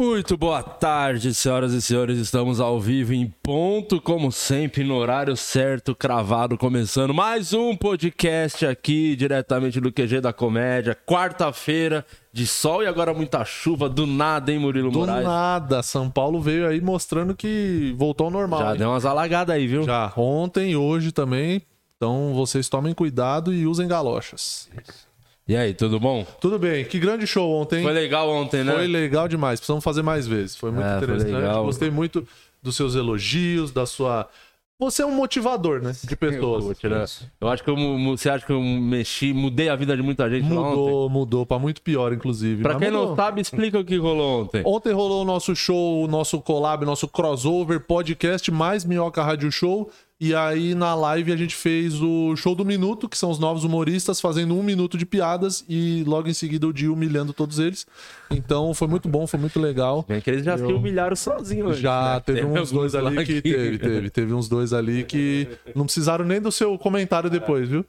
Muito boa tarde, senhoras e senhores. Estamos ao vivo em ponto, como sempre, no horário certo, cravado, começando mais um podcast aqui, diretamente do QG da Comédia. Quarta-feira de sol e agora muita chuva. Do nada, hein, Murilo Do Moraes? nada, São Paulo veio aí mostrando que voltou ao normal. Já hein? deu umas alagadas aí, viu? Já ontem e hoje também. Então vocês tomem cuidado e usem galochas. E aí, tudo bom? Tudo bem, que grande show ontem. Foi legal ontem, né? Foi legal demais, precisamos fazer mais vezes. Foi muito É, foi interessante. legal. Gostei muito dos seus elogios, da sua. Você é um motivador, né? De pessoas. Vou tirar- Eu acho que eu, você acha que eu mexi, mudei a vida de muita gente lá ontem? Mudou, mudou, pra muito pior, inclusive. Pra quem não mudou. sabe, explica o que rolou ontem. Ontem rolou o nosso show, o nosso collab, nosso crossover podcast mais Minhoca Rádio Show. E aí na live a gente fez o show do minuto, que são os novos humoristas fazendo um minuto de piadas e logo em seguida o dia humilhando todos eles. Então foi muito bom, foi muito legal. Bem que eles já se Eu- humilharam sozinhos. Já né? teve Tem uns dois ali que teve, teve. Teve uns dois ali que não precisaram nem do seu comentário depois, viu?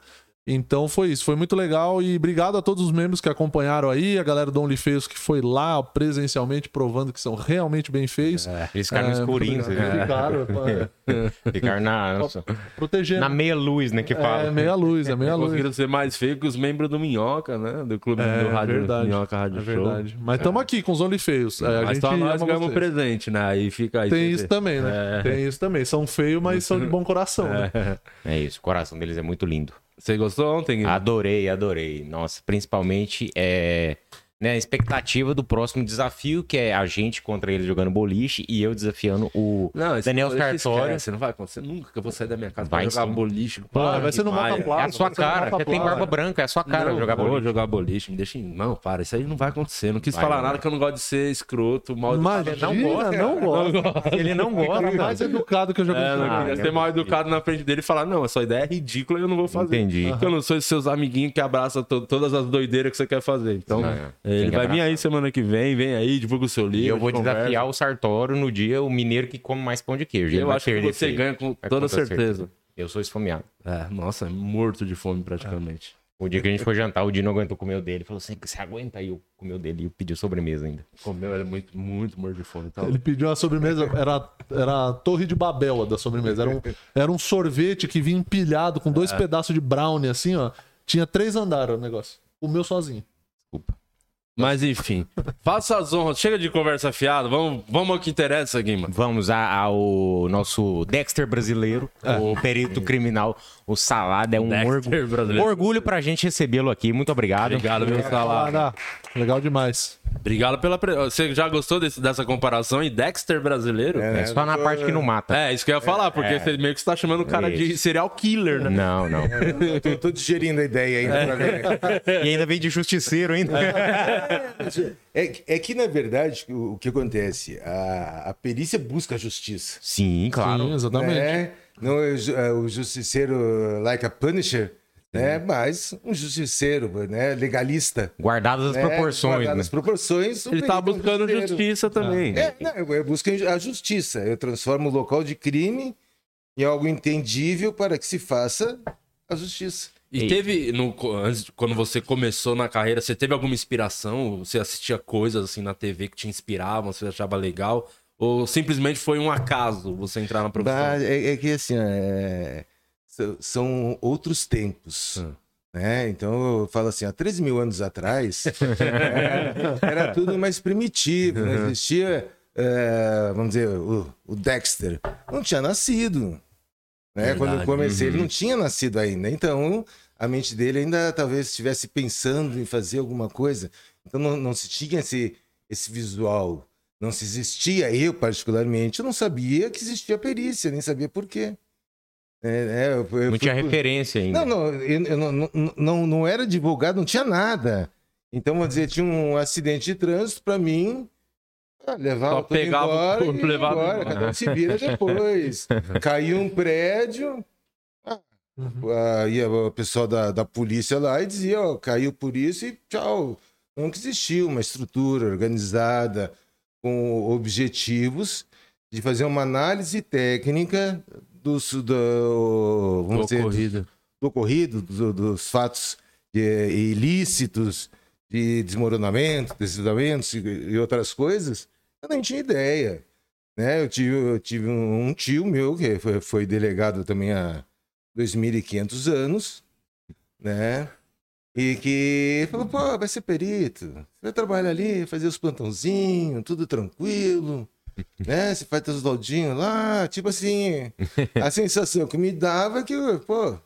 Então foi isso, foi muito legal e obrigado a todos os membros que acompanharam aí, a galera do OnlyFeios que foi lá presencialmente provando que são realmente bem feios. Eles ficaram É, escurinho, você viu? Ficaram, é. Ficaram na, nossa, protegendo. na meia luz, né, que fala. É, meia luz, é meia luz. Conseguiram ser mais feio que os membros do Minhoca, né? Do clube É, do rádio verdade. Minhoca Rádio É Show. verdade. Mas estamos aqui com os OnlyFeios. É, a Mas gente só nós ama ganhamos um presente, né? Aí fica aí. Tem isso vê. também, né? É. Tem isso também. São feios, mas são de bom coração. né? É. É isso, o coração deles é muito lindo. Você gostou ontem? Guilherme? Adorei, adorei. Nossa, principalmente é, né, a expectativa do próximo desafio, que é a gente contra ele jogando boliche e eu desafiando o Não, esse Daniel Sartório. esquece, Não vai acontecer nunca que eu vou sair da minha casa Vai pra jogar sim. boliche. Pô, Para vai ser no. Mata Plaza. É a sua Você não cara, vai você tem barba branca, é a sua cara não, jogar vou boliche. jogar boliche, me deixa em... Não, para, isso aí não vai acontecer. Não quis Vai, falar vai. nada que eu não gosto de ser escroto, mal educado. Imagina, não gosta. não gosta. Ele não gosta, Fica mais mano. educado que eu jogo É, não Ah, queria é ser mal educado na frente dele e falar, não, essa ideia é ridícula e eu não vou fazer. Entendi. Porque eu não sou esses seus amiguinhos que abraçam to- todas as doideiras que você quer fazer. Então, Não, é. Ele Tem vai vir aí semana que vem, vem aí, divulga o seu livro. E eu vou conversa. desafiar o Sartório no dia, o mineiro que come mais pão de queijo. Ele Eu acho que você ganha com É, toda certeza. Eu sou esfomeado. É, nossa, é morto de fome praticamente. O dia que a gente foi jantar, o Dino aguentou comer o dele. Falou assim, você aguenta aí eu comer o dele. E eu pedi sobremesa ainda. Comeu, ele é muito, muito morto de fome. Tá? Ele pediu uma sobremesa, era, era a Torre de Babel a da sobremesa. Era um, era um sorvete que vinha empilhado com É. dois pedaços de brownie, assim, ó. Tinha três andares o negócio. Comeu sozinho. Desculpa. Mas enfim, faça as honras. Chega de conversa fiada, vamos, vamos ao que interessa, Guima. Vamos a- ao nosso Dexter brasileiro, o perito criminal, o Salada. É um orgulho, brasileiro. orgulho pra gente recebê-lo aqui. Muito obrigado. Obrigado, meu. Ah, legal demais. Obrigado pela. Pre... Você já gostou desse- dessa comparação em Dexter brasileiro? É É. só na parte que não mata. isso que eu ia falar, porque você meio que está chamando o cara de Isso. serial killer, né? Não, não. Eu tô, tô digerindo a ideia ainda pra ver. E ainda vem de justiceiro ainda. É, é que, na verdade, o, o que acontece? A, a perícia busca a justiça. Sim, claro. Sim, exatamente. Né? Não é o ju- é o justiceiro like a punisher, né? mas um justiceiro né? legalista. Guardadas as né? proporções, Guardado né? as proporções. Ele tá é um buscando justiceiro. justiça também. É, não, eu busco a justiça. Eu transformo o local de crime em algo entendível para que se faça a justiça. E Ei. teve, no, antes, quando você começou na carreira, você teve alguma inspiração? Você assistia coisas assim na TV que te inspiravam, você achava legal? Ou simplesmente foi um acaso você entrar na profissão? Mas é, é que assim, é, são- são outros tempos. Hum. Né? Então eu falo assim, há 13 mil anos atrás era tudo mais primitivo, não existia, é, vamos dizer, o, o Dexter não tinha nascido. Né? Quando eu comecei, ele uhum. não tinha nascido ainda. Então a mente dele ainda talvez estivesse pensando em fazer alguma coisa. Então não, não se tinha esse, esse visual. Não se existia, eu particularmente, eu não sabia que existia perícia, nem sabia por quê. É, é, eu- eu Não fui tinha referência ainda. Não, não, eu, eu não, não, não, não era divulgado, não tinha nada. Então, vou dizer, tinha um acidente de trânsito para mim. ah, Levar Só o tudo pegava o embora, levava cada um se vira depois. Caiu um prédio, ah, ia o pessoal da, da polícia lá e dizia, ó, caiu por isso e tchau. Nunca existiu uma estrutura organizada com objetivos de fazer uma análise técnica dos, do, vamos dizer, ocorrido. do ocorrido, do- dos fatos eh, ilícitos, de desmoronamento, deslizamentos e, e outras coisas, Eu nem tinha ideia. Né? Eu tive, eu tive um, tio meu que foi, foi delegado também há 2.500 anos, né? E que falou, pô, vai ser perito. Vai trabalhar ali, fazer os plantãozinhos, tudo tranquilo. Né? Você faz teus doldinhos lá, tipo assim. A sensação que me dava é que, pô,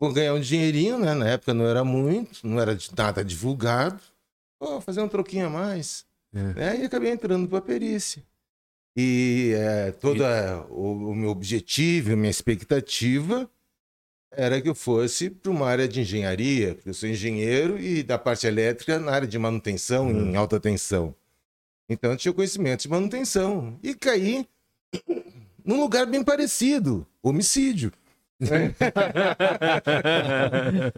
vou ganhar um dinheirinho, né? Na época não era muito, não era de nada divulgado. Pô, fazer um troquinho a mais. É. Né? E acabei entrando para perícia. E é, todo o, o meu objetivo, a minha expectativa era que eu fosse para uma área de engenharia, porque eu sou engenheiro e da parte elétrica na área de manutenção em alta tensão. Então eu tinha conhecimento de manutenção e caí num lugar bem parecido, homicídio.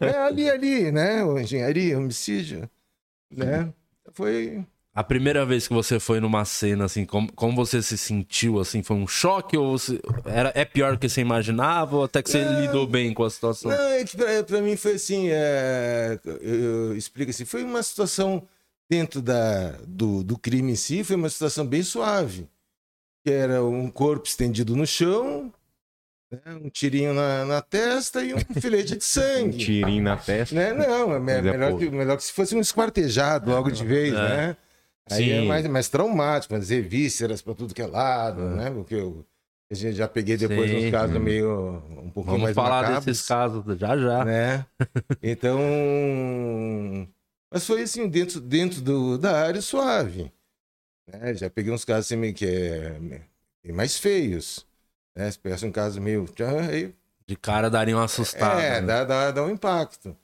é ali, ali, né? Engenharia, homicídio, né? Foi A primeira vez que você foi numa cena, assim, como, como você se sentiu, assim, foi um choque ou você- era, é pior do que você imaginava ou até que você lidou bem com a situação? Não, é que pra, pra mim foi assim, é, eu, eu explico assim, foi uma situação dentro da, do, do crime em si, foi uma situação bem suave. Que era um corpo estendido no chão, né, um tirinho na, na testa e um filete de Um sangue. tirinho na testa. né? Não, é é melhor, que, melhor que se fosse um esquartejado logo de vez, É. né? Aí é Sim. mais, mais traumático, fazer vísceras pra tudo que é lado, né? Porque eu, a gente já peguei depois Sim. uns casos meio um pouquinho Vamos mais falar macabros desses casos já já. né? Então, mas foi assim dentro dentro do, da área suave, né? Já peguei uns casos assim meio que é, mais feios, né? Se pegasse um caso meio, aí, De cara daria uma assustada. é, né? dá, dá, dá um impacto.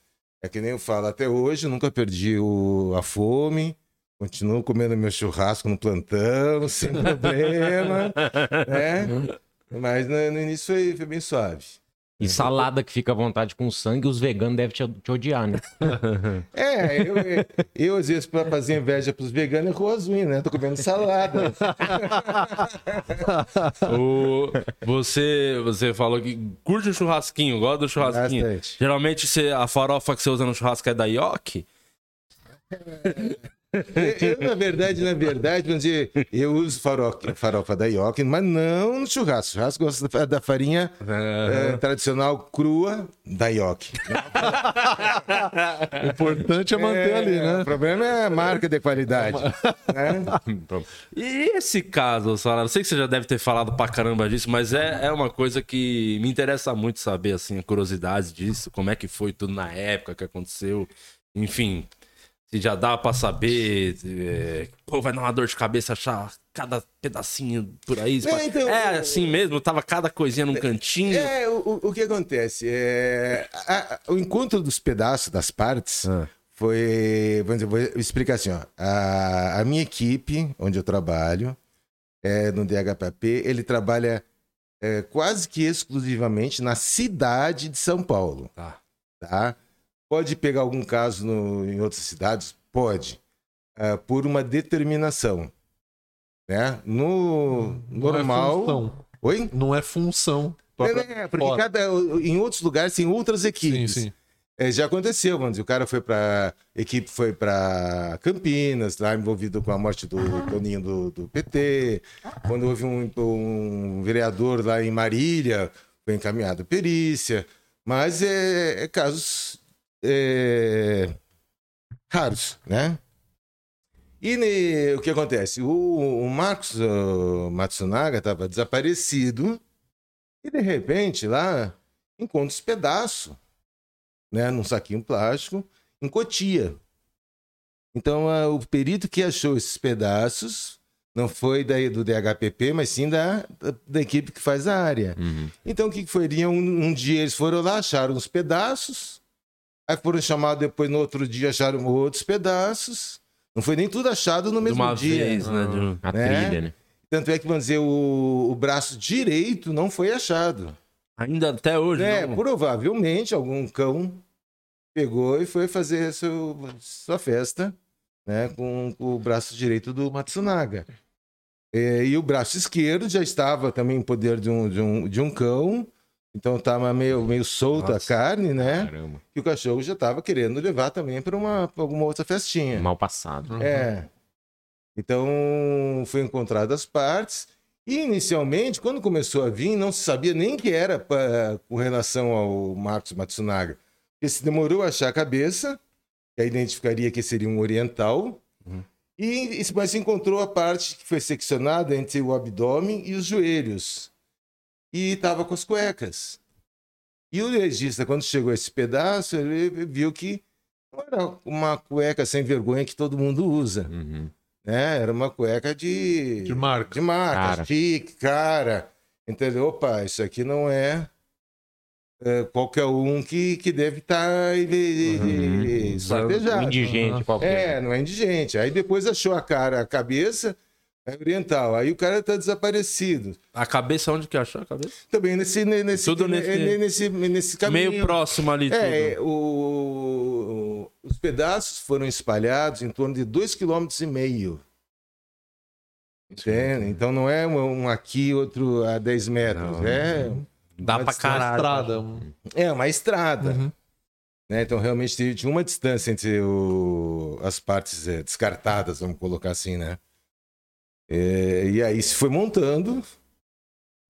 É que nem eu falo, até hoje nunca perdi o, a fome, continuo comendo meu churrasco no plantão, sem problema, né? Mas no, no início foi, foi bem suave. E salada que fica à vontade com sangue, os veganos devem te, te odiar, né? É, eu, eu, às vezes, pra fazer inveja pros veganos, eu com as unhas, né? Tô comendo salada. O- você, você falou que curte o churrasquinho, gosta do churrasquinho. Bastante. Geralmente você- a farofa que você usa no churrasco é da Yoki? Eu, na verdade, na verdade, vamos dizer, eu uso farofa, farofa da Yoki, mas não no churrasco. Churrasco eu gosto da, farinha é, tradicional crua da Yoki. O importante é manter ali, O né? problema é a marca de qualidade. né? E esse caso, Sara, eu sei que você já deve ter falado pra caramba disso, mas é, é uma coisa que me interessa muito saber, assim, a curiosidade disso, como é que foi tudo na época que aconteceu, enfim, se já dá pra saber, é, pô, vai dar uma dor de cabeça achar cada pedacinho por aí. É, então, é assim mesmo, tava cada coisinha num cantinho. É, o, o- o que acontece? É, a- a- o encontro dos pedaços, das partes, Ah. foi. Vamos dizer, vou explicar assim: ó, a, a minha equipe, onde eu trabalho, é, no DHPP, ele trabalha é, quase que exclusivamente na cidade de São Paulo. Tá. Tá? Pode pegar algum caso no- em outras cidades? Pode. Ah, por uma determinação. Né? No Não é normal. função. Oi? Não é função. É, é, porque Fora. cada, em outros lugares tem outras Sim, equipes. sim. É, já aconteceu, dizer, o cara foi para equipe foi para Campinas, lá envolvido com a morte do Toninho do, do PT. Quando houve um, um vereador lá em Marília, foi encaminhado perícia. Mas é, é casos é, raros, né? E ne- o que acontece? O, o Marcos uh, Matsunaga estava desaparecido e de repente lá encontra os pedaços, né, num saquinho plástico, em Cotia. Então ah, o perito que achou esses pedaços não foi daí do DHPP, mas sim da, da, da equipe que faz a área. Uhum. Então o que, que foi? Um, um dia eles foram lá, acharam os pedaços, aí foram chamados depois no outro dia acharam outros pedaços. Não foi nem tudo achado no De mesmo uma dia. vez, né? de um- A Né? trilha, né? Tanto é que, vamos dizer, o, o braço direito não foi achado. Ainda até hoje, É, não. provavelmente algum cão pegou e foi fazer seu, sua festa né, com, com o braço direito do Matsunaga. É, e o braço esquerdo já estava também em poder de um, de um, de um cão, então estava meio, meio solta Nossa. a carne, né? Caramba. E o cachorro já estava querendo levar também para uma pra alguma outra festinha. Mal passado. É. Então, foi encontrado as partes. E, inicialmente, quando começou a vir, não se sabia nem que era pra, com relação ao Marcos Matsunaga. Porque se demorou a achar a cabeça, que aí identificaria que seria um oriental. E, e- mas se encontrou a parte que foi seccionada entre o abdômen e os joelhos. E estava com as cuecas. E o legista, quando chegou a esse pedaço, ele viu que não era uma cueca sem vergonha que todo mundo usa. Uhum. Né? Era uma cueca de, De marca. de marca, Cara. chique, cara. Entendeu? Opa, isso aqui não é, é, qualquer um que, que deve estar Um esquartejado. indigente qualquer. É, não é indigente. Aí depois achou a cara, a cabeça, é oriental. Aí o cara tá desaparecido. A cabeça, onde que achou a cabeça? Também nesse, nesse, Tudo nesse- nesse, nesse caminho. Meio próximo ali É, tudo. o- os pedaços foram espalhados em torno de 2,5 km. Entende? Então não é um aqui, outro a 10 metros. Não. É, Dá pra caralho. estrada. um- é uma estrada. Uhum. né? Então realmente tinha- tinha uma distância entre o- as partes é, descartadas, vamos colocar assim, né? É, e aí se foi montando.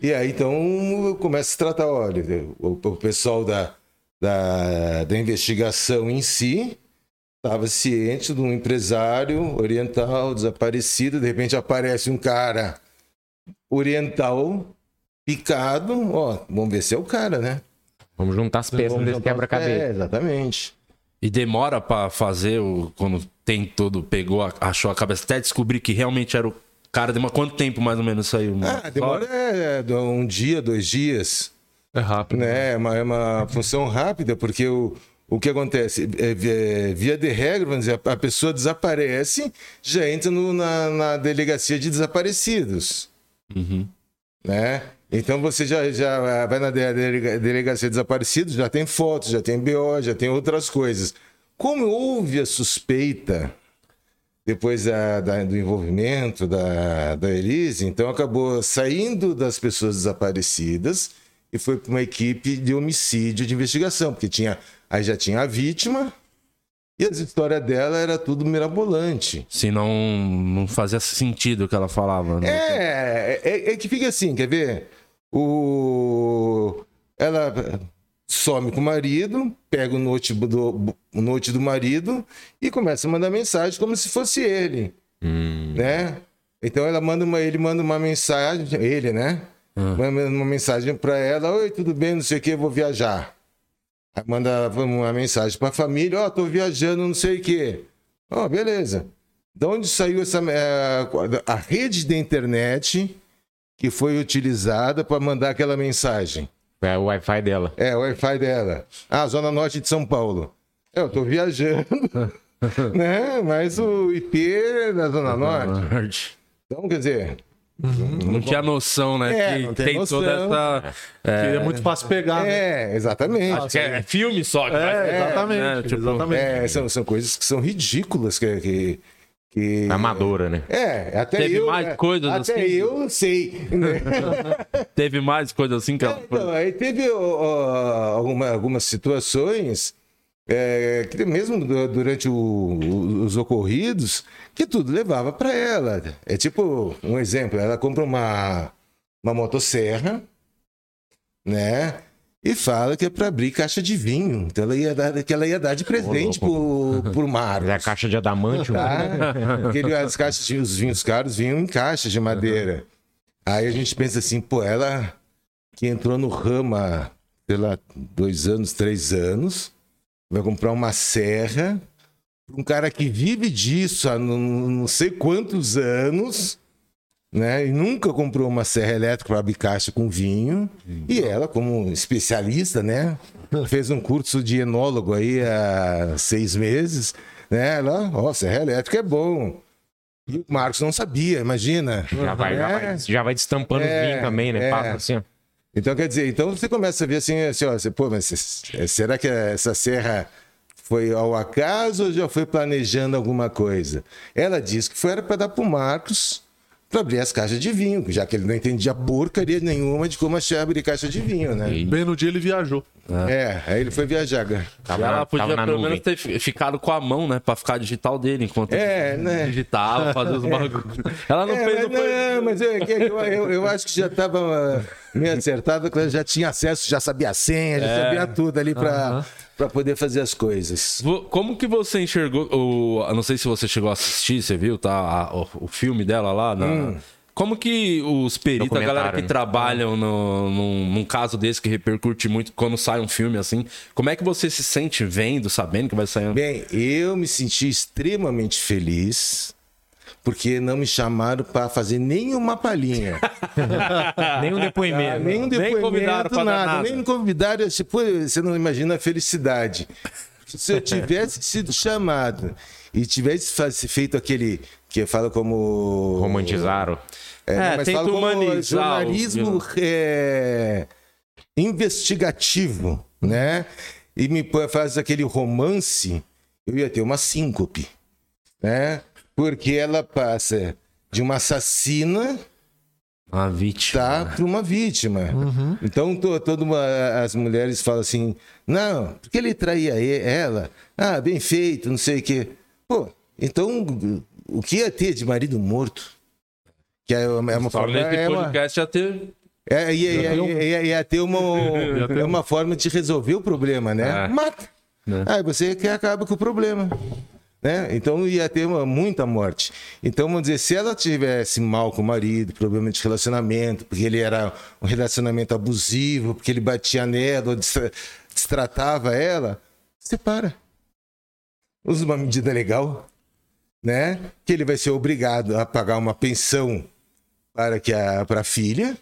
E aí então começa a se tratar, olha, o, o pessoal da, da, da investigação em si estava ciente de um empresário oriental desaparecido, de repente aparece um cara oriental picado, ó, vamos ver se é o cara, né? Vamos juntar as peças desse quebra-cabeça. É, exatamente. E demora pra fazer o. Quando tem tudo, pegou, a- achou a cabeça, até descobrir que realmente era o cara. Demora quanto tempo mais ou menos saiu? mano? Ah, demora é, de um dia, dois dias. É rápido. Né? É, uma, é uma função rápida, porque o, o que acontece? É, via, via de regra, vamos dizer, a pessoa desaparece, já entra no- na, na delegacia de desaparecidos. Uhum. Né? Então você já, já vai na de- delega- delegacia de desaparecidos, já tem fotos, já tem BO, já tem outras coisas. Como houve a suspeita depois da- da- do envolvimento da, da Elise, então acabou saindo das pessoas desaparecidas e foi para uma equipe de homicídio de investigação, porque tinha, aí já tinha a vítima e a história dela era tudo mirabolante. Se não, não fazia sentido o que ela falava. Né? É, é, é que fica assim, quer ver? O... Ela some com o marido, pega o note do, o note do marido e começa a mandar mensagem como se fosse ele, Hum. né? Então ela manda uma, ele manda uma mensagem, ele, né? Manda uma mensagem para ela, oi, tudo bem, não sei o que, vou viajar. Aí manda uma mensagem para a família, ó, tô viajando, não sei o que. Ó, beleza. De onde saiu essa eh, a rede da internet que foi utilizada para mandar aquela mensagem? É o Wi-Fi dela. É, o Wi-Fi dela. Ah, Zona Norte de São Paulo. É, Eu tô viajando, né? Mas o IP é da Zona Norte. Então, quer dizer, Não tinha noção, né? É, que não tem tem noção. toda essa. Que é muito fácil pegar, né? é, exatamente. Acho que é filme só. Que É, vai- exatamente. né, tipo, exatamente. É, são, são coisas que são ridículas que. que, que- Amadora, né? É, até Teve eu. mais é, coisas Até assim? eu sei. né? Teve mais coisa assim que ela. Então, aí teve ó, alguma- algumas situações é, que mesmo du- durante o- o- os ocorridos, que tudo levava para ela. É tipo, um exemplo, ela compra uma, uma motosserra, né? E fala que é para abrir caixa de vinho. Então ela ia dar, que ela ia dar de presente pro, pro Marcos. É a caixa de adamante. Tá? Porque ele- as caixas, de- os vinhos caros vinham em caixas de madeira. Aí a gente pensa assim, pô, ela que entrou no sei lá, dois anos, três anos, vai comprar uma serra, um cara que vive disso há não, não sei quantos anos, né? E nunca comprou uma serra elétrica para abrir com vinho. E ela, como especialista, né? Fez um curso de enólogo aí há seis meses, né? Ela, ó, serra elétrica é bom. E o Marcos não sabia, imagina. Já vai, já É. vai, já vai destampando É, o vinho também, né? é. Passa assim. Então, quer dizer, então você começa a ver assim, assim ó, você, pô, mas se- será que essa serra foi ao acaso ou já foi planejando alguma coisa? Ela disse que foi era para dar para o Marcos para abrir as caixas de vinho, já que ele não entendia porcaria nenhuma de como achar abrir caixa de vinho, né? E- Bem no dia ele viajou. É, aí ele foi viajar. cara. Tava, ela na, podia tava na pelo nuvem. menos ter fi- ficado com a mão, né? Pra ficar digital dele enquanto É, né? digitava, fazia os bagulhos. Ela não É, fez, mas, não foi. não, mas eu, eu, eu- eu acho que já estava meio acertado, que ela já tinha acesso, já sabia a senha, já É. sabia tudo ali para poder fazer as coisas. Como que você enxergou o. Não sei se você chegou a assistir, você viu, tá? a- o, o filme dela lá. na- Hum. Como que os peritos, a galera que né? trabalham no, num, num caso desse que repercute muito quando sai um filme assim, como é que você se sente vendo, sabendo que vai sair um. Bem, eu me senti extremamente feliz porque não me chamaram para fazer nenhuma palhinha. Nenhum depoimento. nenhum Nem depoimento, convidaram pra dar nada, nada. Nem me convidaram. Tipo, você não imagina a felicidade. Se eu tivesse sido chamado e tivesse feito aquele que fala como Romantizaram. É, É, mas fala como jornalismo é, investigativo, né? E me põe- faz aquele romance, eu ia ter uma síncope, né? Porque ela passa de uma assassina A vítima. tá para uma vítima. Então to, toda uma- as mulheres falam assim: não, porque ele traía ela? Ah, bem feito, não sei o quê. Pô, então o que ia ter de marido morto? Que é uma, é uma forma. É uma, podcast já teve. é, ia, ia, ia, ia- ia ter uma, é uma forma de resolver o problema, né? É. Mata. Né. Aí você que acaba com o problema. Né? Então ia ter uma- muita morte. Então, vamos dizer, se ela tivesse mal com o marido, problema de relacionamento, porque ele era um relacionamento abusivo, porque ele batia nela, ou destratava ela, separa. Usa uma medida legal, né? Que ele vai ser obrigado a pagar uma pensão para que a para a filha,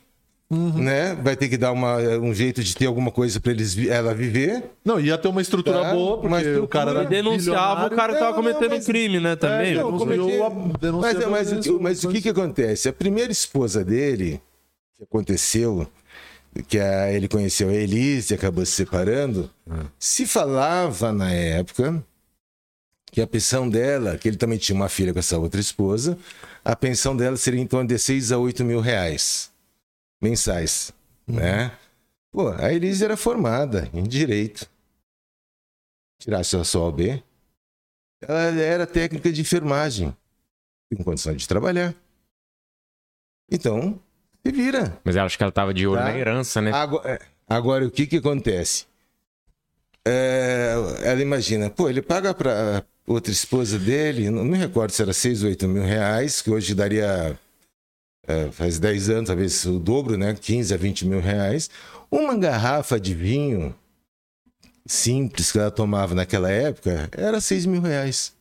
né? Vai ter que dar uma, um jeito de ter alguma coisa para eles ela viver. Não, ia ter uma estrutura Tá, boa, porque uma o cara era denunciava o cara que tava Não, não, cometendo mas- crime, né? Também. É, não, cometi- Mas, denunciou mas, que- mas o que, que acontece? A primeira esposa dele, que aconteceu, que a- ele conheceu a Elise e acabou se separando, se falava na época que a pensão dela, que ele também tinha uma filha com essa outra esposa, a pensão dela seria em torno de 6 a 8 mil reais mensais, né? Pô, a Elise era formada em Direito. Tirasse a sua OAB. Ela era técnica de enfermagem. Tem condição de trabalhar. Então, se vira. Mas eu acho que ela tava de olho Tá. na herança, né? Agora, é, agora, o que que acontece? É, ela imagina, pô, ele paga para outra esposa dele, não me recordo se era 6 ou 8 mil reais, que hoje daria, é, faz 10 anos, talvez o dobro, né? 15 a 20 mil reais. Uma garrafa de vinho simples que ela tomava naquela época era 6 mil reais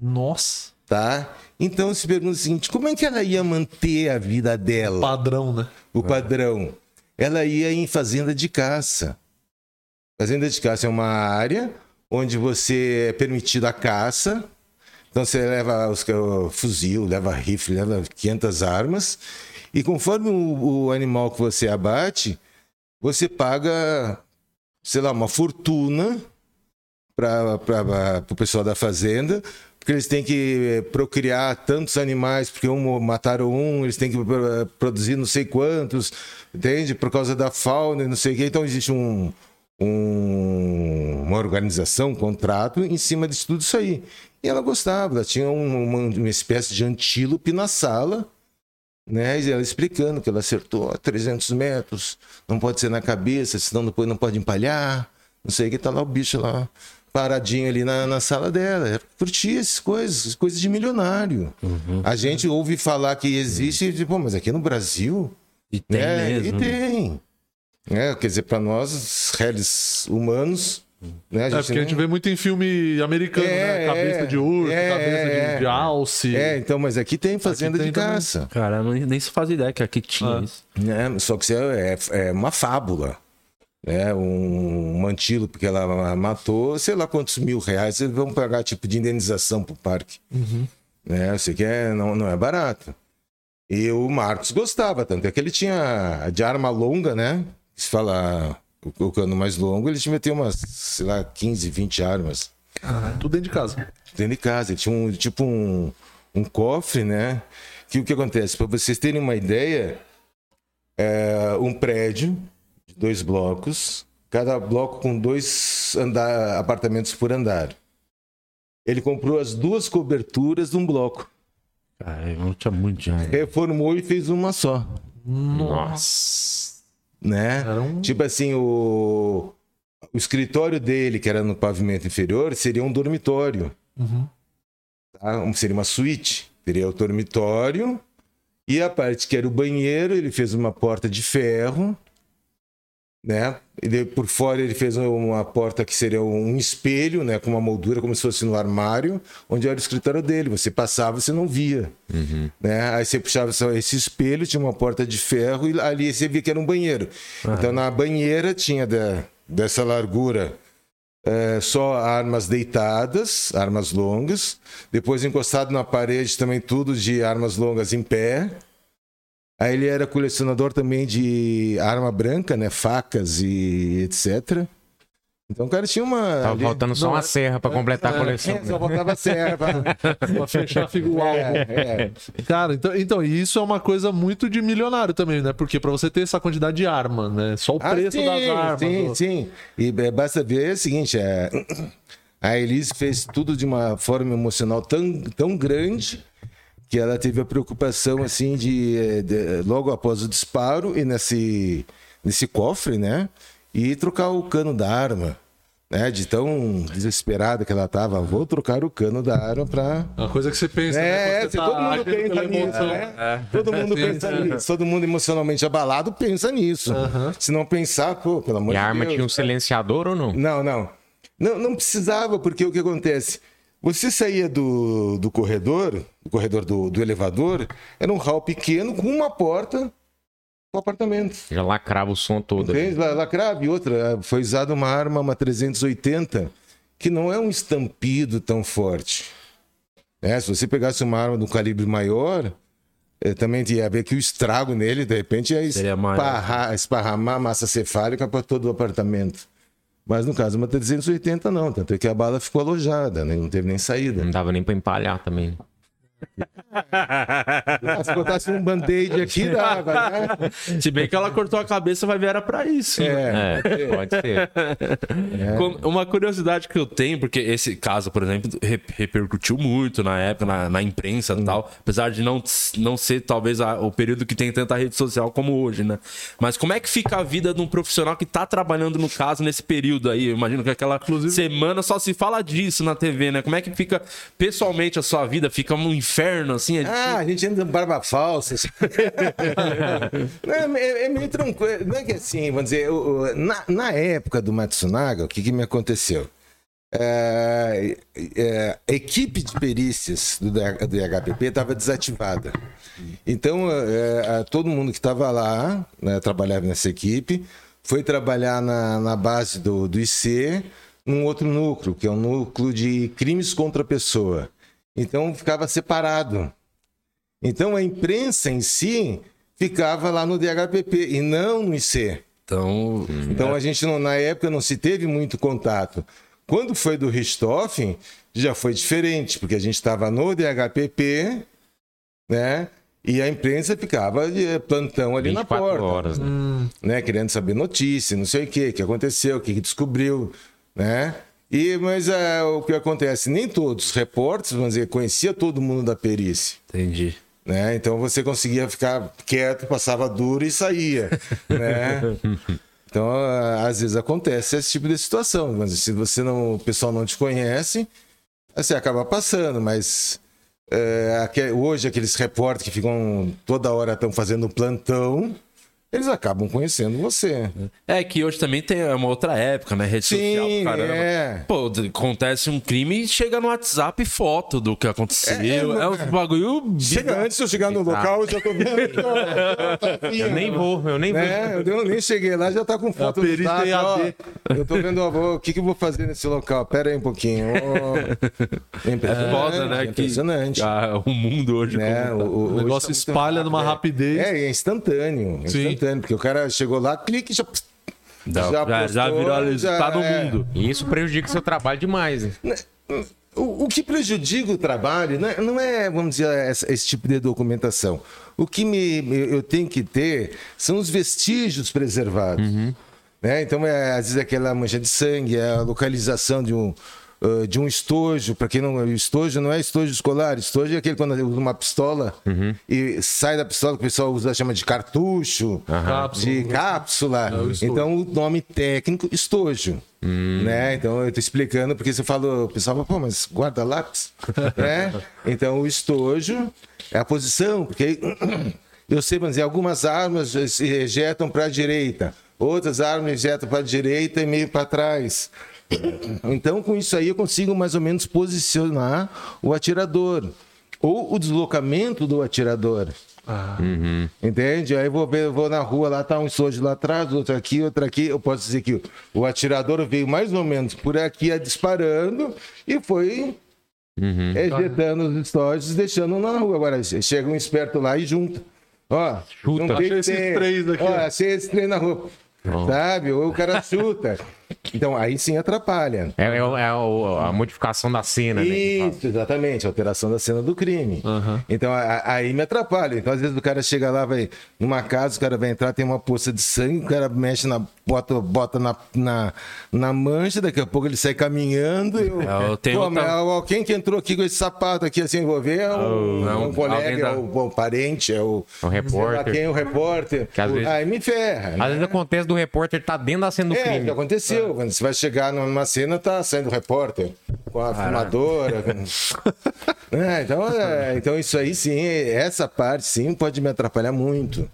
Nossa, tá? Então se pergunta o seguinte: como é que ela ia manter a vida dela? padrão, né? O padrão. Ela ia em fazenda de caça. Fazenda de caça é uma área onde você é permitido a caça. Então você leva os, o fuzil, leva rifle, leva 500 armas. E conforme o, o animal que você abate, você paga, sei lá, uma fortuna para o pessoal da fazenda, porque eles têm que eh, procriar tantos animais, porque um mataram um, eles têm que eh, produzir não sei quantos, entende? Por causa da fauna e não sei o quê. Então existe um, um- uma organização, um contrato em cima de tudo isso aí. E ela gostava, ela tinha um- uma, uma espécie de antílope na sala, né? E ela explicando que ela acertou a 300 metros, não pode ser na cabeça, senão depois não pode empalhar, não sei o que, tá lá o bicho lá, paradinho ali na, na sala dela. Ela curtia essas coisas, coisas de milionário. A gente ouve falar que existe, pô, mas aqui no Brasil, E tem né? mesmo. E tem. É, quer dizer, para nós, réis humanos, né? É, porque a gente vê muito em filme americano, É, né? Cabeça é, de urso, é, cabeça de, é. de alce. É, então, mas aqui tem fazenda tem de também. caça. Cara, nem se faz ideia que aqui tinha Ah. isso. né? Só que isso é, é- é uma fábula. Né? Um, um antílope que ela matou, sei lá quantos mil reais, eles vão pagar tipo de indenização pro parque. Né? Você quer, não, não é barato. E o Marcos gostava, tanto é que ele tinha de arma longa, né? Se fala o, o cano mais longo, ele tinha ter umas, sei lá, 15, 20 armas Ah, tudo dentro de casa. dentro de casa. Ele tinha um, tipo um, um cofre, né? Que o que acontece? Para vocês terem uma ideia, é um prédio de dois blocos, cada bloco com dois andar, apartamentos por andar. Ele comprou as duas coberturas de um bloco, Cara, não tinha muito dinheiro. reformou e fez uma só. Nossa. Né? Um- Tipo assim, o... o escritório dele, que era no pavimento inferior, seria um dormitório. Uhum. tá? Um- Seria uma suíte. Teria o dormitório e a parte que era o banheiro, ele fez uma porta de ferro, né? E por fora ele fez uma porta que seria um espelho, né? Com uma moldura como se fosse no armário, onde era o escritório dele. Você passava, você não via, né? Aí você puxava esse espelho, tinha uma porta de ferro e ali você via que era um banheiro. Então na banheira tinha da- dessa largura é, só armas deitadas, armas longas. Depois encostado na parede também tudo de armas longas em pé. Aí ele era colecionador também de arma branca, né? Facas e etc. Então o cara tinha uma. Tava ali- faltando só Não, uma serra pra completar a coleção. É, só faltava serva. Pra fechar a figura. é, é. Cara, então, então, e isso é uma coisa muito de milionário também, né? Porque pra você ter essa quantidade de arma, né? Só o Ah, preço sim, das armas. Sim, ó. sim. E é, basta ver o seguinte: é, a Elise fez tudo de uma forma emocional tão, tão grande que ela teve a preocupação assim de, de- logo após o disparo e nesse nesse cofre, né? E trocar o cano da arma. Né, de tão desesperada que ela tava, vou trocar o cano da arma para É uma coisa que você pensa, é, né? Quando se você tá todo mundo pensa nisso, emoção. né? Todo mundo Sim, pensa nisso. Todo mundo emocionalmente abalado pensa nisso. Se não pensar, pô, pelo amor E de a arma Deus. tinha um silenciador ou não? Não, não. Não, não precisava, porque o que acontece? Você saía do, do corredor, do corredor do, do elevador, era um hall pequeno com uma porta do apartamento. Já lacrava o som todo. La- lacrava e outra, foi usada uma arma, uma 380, que não é um estampido tão forte. É, se você pegasse uma arma de um calibre maior, eh, também ia ver que o estrago nele, de repente, ia esparrar, esparramar massa cefálica para todo o apartamento. Mas no caso, uma 380 não, tanto é que a bala ficou alojada, né? não teve nem saída. Não dava nem pra empalhar também. Se botasse um band-aid aqui, dava, né? Se bem que ela cortou a cabeça, vai ver era pra isso. né? É. É, pode ser. Com- Uma curiosidade que eu tenho, porque esse caso, por exemplo, re- repercutiu muito na época, na, na imprensa e tal, apesar de não, não ser talvez a- o período que tem tanta rede social como hoje, né? Mas como é que fica a vida de um profissional que tá trabalhando no caso nesse período aí? Eu imagino que aquela semana só se fala disso na TV, né? Como é que fica pessoalmente a sua vida? Fica um inferno, assim? É Ah, a gente com barba falsa. assim. Não, é, é meio tranquilo. Não é que assim, vamos dizer, o- o- na, na época do Matsunaga, o que, que me aconteceu? É, é, a equipe de perícias do, do IHPP estava desativada. Então, é, todo mundo que estava lá, né, trabalhava nessa equipe, foi trabalhar na, na base do, do IC, num outro núcleo, que é um núcleo de crimes contra a pessoa. Então, ficava separado. Então, a imprensa em si ficava lá no DHPP e não no IC. Então, Então a gente não, na época não se teve muito contato. Quando foi do Richthofen, já foi diferente, porque a gente estava no DHPP, né? E a imprensa ficava de plantão ali na 24 porta, horas, né? né? Querendo saber notícia, não sei o que, o que aconteceu, o que que descobriu, né? E, mas é, o que acontece, nem todos os repórteres, vamos dizer, conhecia todo mundo da perícia entendi. né? Então você conseguia ficar quieto, passava duro e saía, né? Então, ah, às vezes acontece esse tipo de situação, mas se você não, o pessoal não te conhece, você acaba passando, mas é, hoje aqueles repórteres que ficam toda hora estão fazendo plantão, eles acabam conhecendo você. É que hoje também tem uma outra época, né? Rede social, Sim, caramba. é. Pô, acontece um crime e chega no WhatsApp foto do que aconteceu. É, É, é, um bagulho. Chega antes de eu chegar no local, eu já tô vendo. Eu nem vou, eu nem vou. É, eu nem- cheguei lá, já tá com foto A em zap, ó. Eu tô vendo, ó, vou- o que, que eu vou fazer nesse local? Pera aí um pouquinho. ó. É É foda, né? É impressionante. Que, ah, o mundo hoje. né? como tá. O, o- O negócio hoje tá espalha numa rápido, rapidez. É, é instantâneo. é Sim. instantâneo, porque o cara chegou lá, clique e já. Já, já já, já postou, viralizou, já tá no é. mundo. E isso prejudica o seu trabalho demais. né? O, o que prejudica o trabalho não é, não é, vamos dizer, essa- esse tipo de documentação. O que me, eu tenho que ter são os vestígios preservados. Né? Então, é, às vezes, aquela mancha de sangue, é a localização de um, uh, de um estojo. Para quem não. Estojo não é estojo escolar, estojo é aquele quando usa uma pistola e sai da pistola, que o pessoal usa, chama de cartucho, Cápsula. de cápsula. Estojo. então, o nome técnico, estojo. Né? Então, eu tô explicando, porque você falou, o pessoal fala, pô, mas guarda lápis. né? Então, o estojo é a posição, porque eu sei, vamos dizer, algumas armas se ejetam para a direita, outras armas ejetam para a direita e meio para trás. Então, com isso aí, eu consigo mais ou menos posicionar o atirador. Ou o deslocamento do atirador. Entende? Aí eu vou ver, vou na rua, lá tá um estojo lá atrás, outro aqui, outro aqui. Eu posso dizer que o- atirador veio mais ou menos por aqui disparando e foi ejetando os estojos, deixando na rua. Agora, chega um esperto lá e junta. Ó, Chuta. não tem Achei esses três aqui, Ó, ó. achei esses três na rua. Sabe? Ou o cara chuta. Então, aí sim atrapalha. É, é o- é o- a modificação da cena, né? Isso, exatamente, alteração da cena do crime. Então a- a- aí me atrapalha. Então, às vezes, o cara chega lá, vai numa casa, o cara vai entrar, tem uma poça de sangue, o cara mexe na. bota, bota na, na, na mancha, daqui a pouco ele sai caminhando. Eu, É, eu tenho Pô, outra- alguém que entrou aqui com esse sapato aqui assim, vou ver, é um, não, é um colega, da- é o, o parente, é o. O repórter. lá Quem é o repórter? Que às vezes- Aí me ferra. né? Às vezes acontece do repórter tá dentro da cena do É, crime. que aconteceu. Quando você vai chegar numa cena, tá saindo o repórter com a filmadora. com- É, então, é, então, isso aí sim, essa parte sim pode me atrapalhar muito.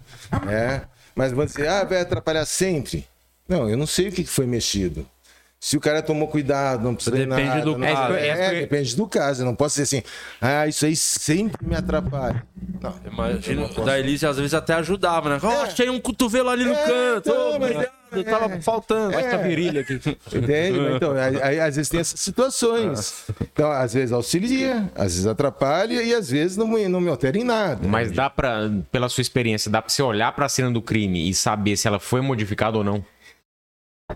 né? Mas vão dizer, ah, vai atrapalhar sempre. Não, eu não sei o que foi mexido. Se o cara tomou cuidado, não precisa de Depende nada. do não- caso. É, É, é- depende do caso. Eu não posso dizer assim, ah, isso aí sempre me atrapalha. Não. Imagina, o da Elise às vezes até ajudava, né? Ó, achei um cotovelo ali no É, canto. então, Ô, mas obrigado, é- tava faltando. É. Essa virilha aqui. Entende? Então, aí, aí, às vezes tem essas situações. Então, às vezes auxilia, às vezes atrapalha e às vezes não, me- não me altera em nada. Mas dá pra, pela sua experiência, dá pra você olhar pra cena do crime e saber se ela foi modificada ou não?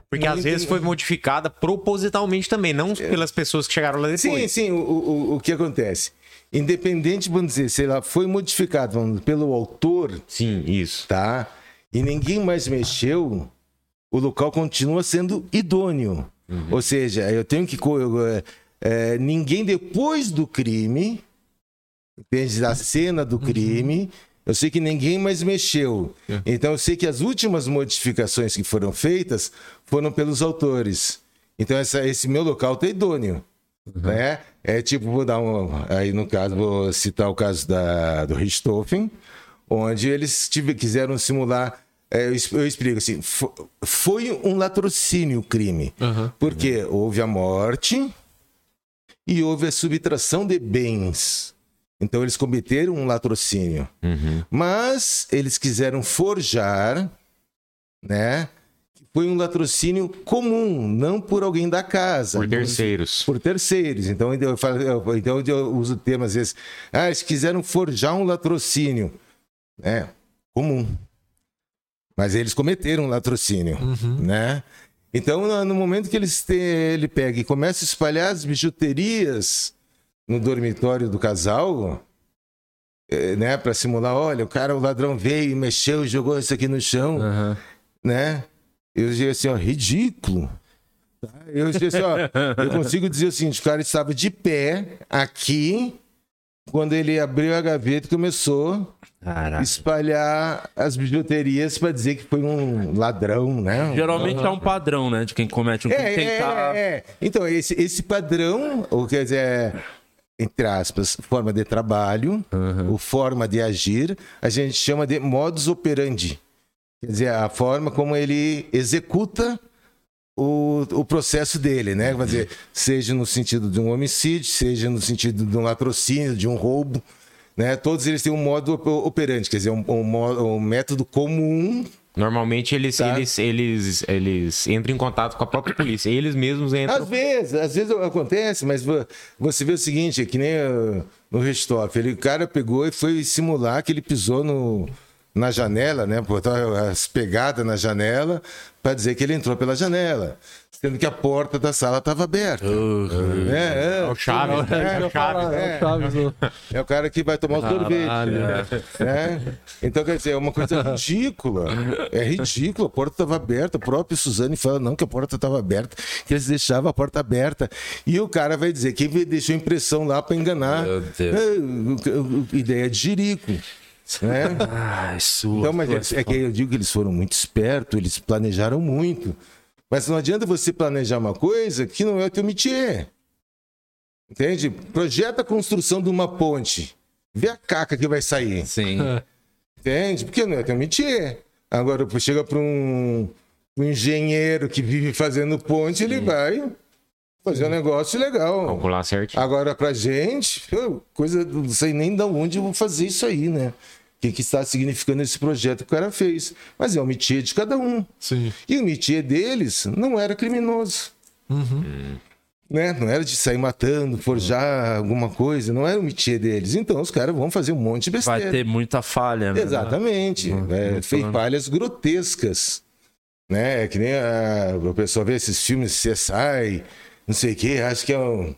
Porque às vezes foi modificada propositalmente também, não pelas pessoas que chegaram lá depois. Sim, sim, o, o, o que acontece? Independente, vamos dizer, se ela foi modificada vamos pelo autor, Sim, isso. tá? E ninguém mais mexeu, o local continua sendo idôneo. Ou seja, eu tenho que. eu, é, é, ninguém depois do crime, entende? Da cena do crime, eu sei que ninguém mais mexeu. Então eu sei que as últimas modificações que foram feitas foram pelos autores. Então essa- esse meu local está idôneo. Né? É tipo, vou dar um. Aí no caso, vou citar o caso da, do Richthofen, onde eles tive, quiseram simular. é, eu, explico assim: fo- foi um latrocínio o crime. Porque houve a morte e houve a subtração de bens. Então eles cometeram um latrocínio. Mas eles quiseram forjar, né? Foi um latrocínio comum, não por alguém da casa. Por terceiros. Por terceiros. Então eu, falo, eu- então eu uso o termo às vezes. Ah, eles quiseram forjar um latrocínio. É, comum. Mas eles cometeram um latrocínio, né? Então, no- no momento que eles te, ele pega e começa a espalhar as bijuterias no dormitório do casal, eh, né, para simular, olha, o cara, o ladrão veio e mexeu, jogou isso aqui no chão, né? Eu digo assim, ó, ridículo. Tá? Eu digo assim, ó, eu consigo dizer o seguinte, o cara estava de pé aqui quando ele abriu a gaveta e começou a espalhar as bijuterias para dizer que foi um ladrão, né? Geralmente é um padrão, né? De quem comete um crime. É, é, é. Então, esse, esse padrão, ou quer dizer, entre aspas, forma de trabalho, ou forma de agir, a gente chama de modus operandi. Quer dizer, a forma como ele executa o, o processo dele, né? Quer dizer, seja no sentido de um homicídio, seja no sentido de um latrocínio, de um roubo, né? Todos eles têm um modo op- operandi, quer dizer, um, um um método comum Normalmente eles, Tá. eles, eles, eles entram em contato com a própria polícia. Eles mesmos entram. Às vezes, às vezes acontece, mas vo- você vê o seguinte, é que nem uh, no Richthofen, ele, o cara pegou e foi simular que ele pisou no, na janela, né? Botar as pegadas na janela para dizer que ele entrou pela janela. Sendo que a porta da sala estava aberta. É, é, É o Chaves, né? É o Chaves. É, o Chaves, o- é o cara que vai tomar o sorvete. né? Então, quer dizer, é uma coisa ridícula. É ridículo. A porta estava aberta. O próprio Suzane fala, não, que a porta estava aberta, que eles deixavam a porta aberta. E o cara vai dizer que deixou impressão lá para enganar. Meu Deus. É, ideia de jirico. Né? Ai, sua. Então, mas eles- é que eu digo que eles foram muito espertos, eles planejaram muito. Mas não adianta você planejar uma coisa que não é o teu métier. Entende? Projeta a construção de uma ponte. Vê a caca que vai sair. Sim. Entende? Porque não é teu métier. Agora, chega para um, um engenheiro que vive fazendo ponte, ele vai fazer um negócio legal. Calcular certinho. Agora, pra gente, eu, coisa, não sei nem de onde eu vou fazer isso aí, né? O que, que está significando esse projeto que o cara fez. Mas é o métier de cada um. Sim. E o métier deles não era criminoso. Né? Não era de sair matando, forjar alguma coisa. Não era o métier deles. Então, os caras vão fazer um monte de besteira. Vai ter muita falha, né? Exatamente. É, fez falhas grotescas. Né? É que nem a, o pessoal vê esses filmes CSI, não sei o quê, acho que é um,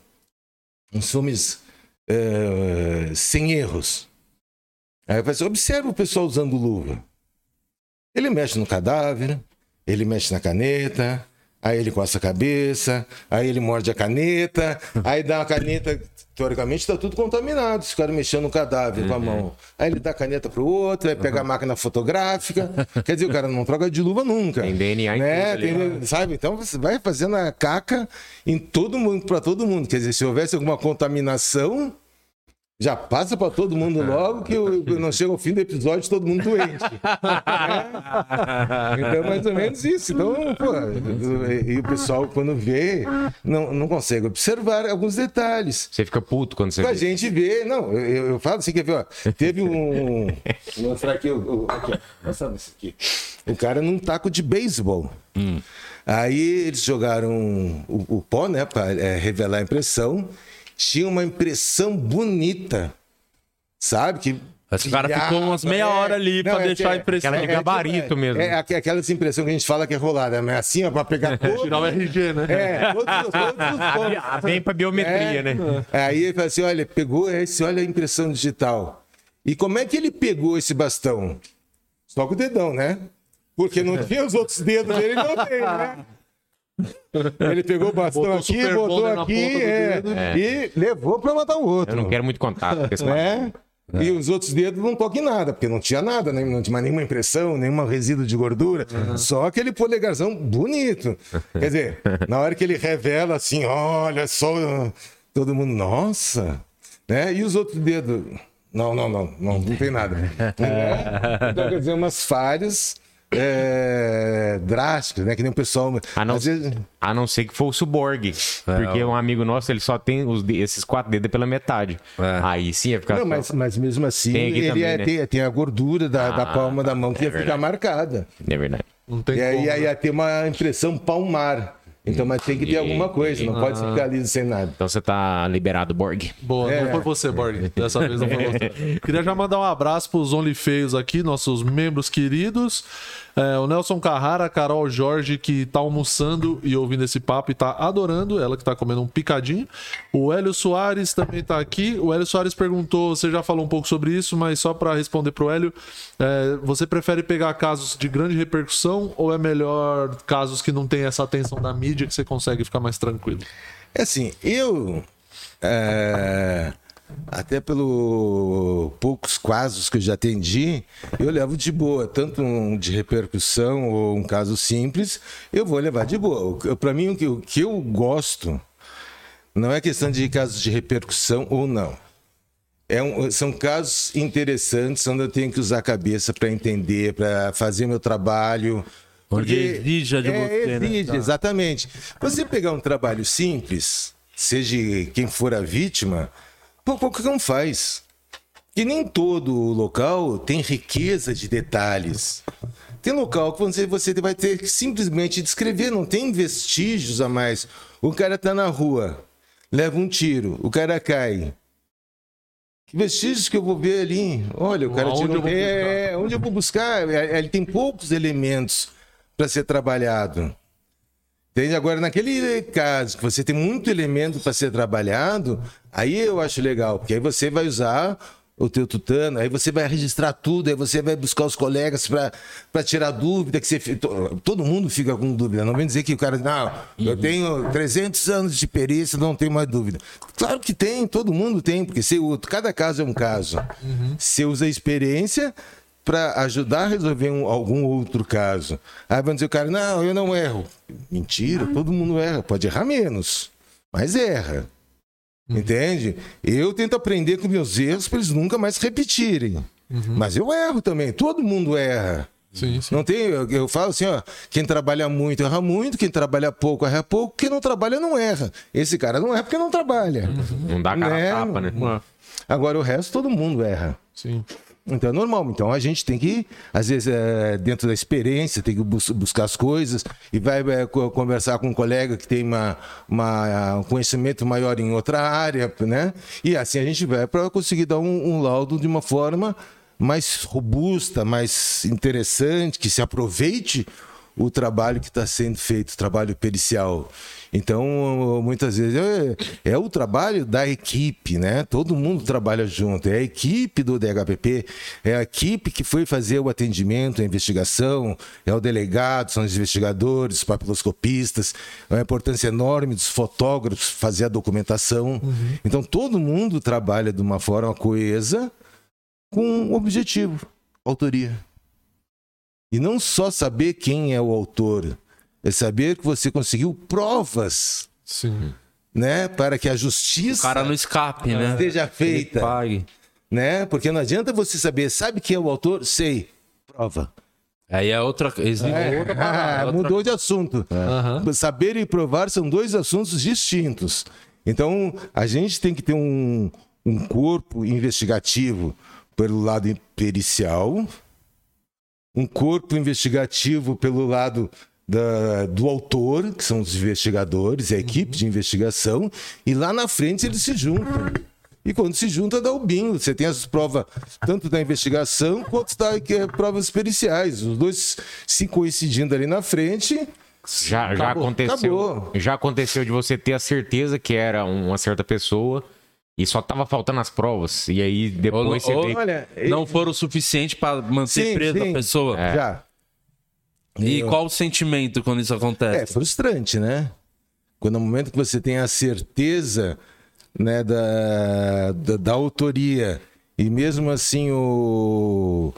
uns filmes é, sem erros. Aí você observa o pessoal usando luva. Ele mexe no cadáver, ele mexe na caneta, aí ele coça a cabeça, aí ele morde a caneta, aí dá uma caneta. Teoricamente está tudo contaminado, esse cara mexendo no cadáver com a mão. Aí ele dá a caneta pro outro, aí pega a máquina fotográfica. Quer dizer, o cara não troca de luva nunca. Tem DNA em né? ali, Tem- sabe? Então você vai fazendo a caca em todo mundo, para todo mundo. Quer dizer, se houvesse alguma contaminação, já passa para todo mundo logo que o- não chega ao fim do episódio todo mundo doente. É. Então, é mais ou menos isso. Então, pô, e o pessoal, quando vê, não, não consegue observar alguns detalhes. Você fica puto quando você A vê. gente vê, não, eu, eu falo assim, quer ver, ó, teve um. Vou mostrar aqui, o, o- aqui, ó, mostrando isso aqui. O cara num taco de beisebol. Aí eles jogaram o, o pó, né, para revelar a impressão. Tinha uma impressão bonita, sabe? Que Esse cara ficou umas meia hora ali pra é deixar a impressão. Aquela de gabarito mesmo. É, é aquela impressão que a gente fala que é rolada, mas assim, ó, pra pegar todo, Tirar o RG, né? é, todos, todos os pontos. Ah, Vem pra biometria, É. né? Aí ele fala assim: olha, pegou esse, olha a impressão digital. E como é que ele pegou esse bastão? Só com o dedão, né? Porque não tinha os outros dedos dele, não tem, né? Ele pegou o bastão Botou aqui, botou aqui é, dedo. e levou pra matar o outro. Eu não quero muito contato com esse né? E os outros dedos não tocam em nada, porque não tinha nada, né? não tinha mais nenhuma impressão, nenhum resíduo de gordura, só aquele polegarzão bonito. Quer dizer, na hora que ele revela assim, olha só, todo mundo, nossa, né? E os outros dedos, não, não, não, não, não tem nada. É? Então, quer dizer, umas falhas é, drásticas, né? Que nem o pessoal. Ah, não. vezes- A não ser que fosse o Borg. Porque um amigo nosso, ele só tem os esses quatro dedos pela metade. É. Aí sim ia ficar. Não, mas, mas mesmo assim, Tem ele também, é- né? tem, tem a gordura da, da Ah, palma da mão que é ia ficar verdade. marcada. É verdade. Não tem E aí, como, né? ia ter uma impressão palmar. Então, mas tem que ter alguma coisa, não pode ficar liso sem nada. Então você tá liberado, Borg. Boa, É. não foi você, Borg. Dessa vez não foi você. Queria já mandar um abraço pros OnlyFeios aqui, nossos membros queridos. É, o Nelson Carrara, a Carol Jorge, que tá almoçando e ouvindo esse papo e tá adorando. Ela que tá comendo um picadinho. O Hélio Soares também tá aqui. O Hélio Soares perguntou, você já falou um pouco sobre isso, mas só para responder pro Hélio, é, você prefere pegar casos de grande repercussão ou é melhor casos que não tem essa atenção da mídia que você consegue ficar mais tranquilo? É assim, eu. é, até pelo poucos casos que eu já atendi, eu levo de boa. Tanto um de repercussão ou um caso simples, eu vou levar de boa. Para mim, o que, o que eu gosto não é questão de casos de repercussão ou não. É um- são casos interessantes onde eu tenho que usar a cabeça para entender, para fazer meu trabalho. Onde Porque- exija de é, você, né? exige, exatamente. Você pegar um trabalho simples, seja quem for a vítima, pô, qualquer um faz. E nem todo local tem riqueza de detalhes. Tem local que você, você vai ter que simplesmente descrever, não tem vestígios a mais. O cara tá na rua, leva um tiro, o cara cai. Que vestígios que eu vou ver ali? Olha, o cara Aonde tirou. eu é, onde eu vou buscar? É, Ele tem poucos elementos para ser trabalhado. Entende? Agora, naquele caso que você tem muito elemento para ser trabalhado, aí eu acho legal, porque aí você vai usar o teu tutano, aí você vai registrar tudo, aí você vai buscar os colegas para tirar dúvida, que você todo mundo fica com dúvida, não vem dizer que o cara, não, eu tenho 300 anos de perícia, não tenho mais dúvida. Claro que tem, todo mundo tem, porque você, cada caso é um caso. Você usa a experiência para ajudar a resolver um- algum outro caso. Aí vão dizer o cara, não, eu não erro. Mentira, todo mundo erra, pode errar menos, mas erra. Entende? Eu tento aprender com meus erros para eles nunca mais se repetirem. Mas eu erro também, todo mundo erra. Sim, sim. Não tem, eu, eu falo assim, ó, quem trabalha muito erra muito, quem trabalha pouco erra pouco, quem não trabalha não erra. Esse cara não erra porque não trabalha. Não dá cara a Né? tapa, né? Agora o resto todo mundo erra. Sim. Então é normal. Então a gente tem que, às vezes, é, dentro da experiência, tem que bus- buscar as coisas e vai é, co- conversar com um colega que tem uma, uma- um conhecimento maior em outra área, né? E assim a gente vai para conseguir dar um, um laudo de uma forma mais robusta, mais interessante, que se aproveite o trabalho que está sendo feito, o trabalho pericial. Então, muitas vezes é, é o trabalho da equipe, né? Todo mundo trabalha junto. É a equipe do DHPP, é a equipe que foi fazer o atendimento, a investigação, é o delegado, são os investigadores, os papiloscopistas, é uma importância enorme dos fotógrafos fazer a documentação. Então, todo mundo trabalha de uma forma coesa com um objetivo, autoria. E não só saber quem é o autor, é saber que você conseguiu provas, Sim. né, para que a O justiça cara não escape, né? seja Ele feita, pague. né? Porque não adianta você saber, sabe quem é o autor? Sei. Prova. Aí é outra. Existe outra Ah, parada, outra- mudou de assunto. Aham. Saber e provar são dois assuntos distintos. Então, a gente tem que ter um, um corpo investigativo pelo lado pericial, um corpo investigativo pelo lado da- do autor, que são os investigadores, a equipe de investigação, e lá na frente eles se juntam. E quando se junta, dá o bingo. Você tem as provas tanto da investigação quanto das provas periciais. Os dois se coincidindo ali na frente. Já, já Acabou, aconteceu. acabou. Já aconteceu de você ter a certeza que era uma certa pessoa e só tava faltando as provas. E aí depois Ou- você vê. Olha, Não foram o suficiente pra manter Sim, presa sim. a pessoa. já. E Eu- qual o sentimento quando isso É acontece? frustrante, né? Quando no momento que você tem a certeza né, da, da, da autoria e mesmo assim o,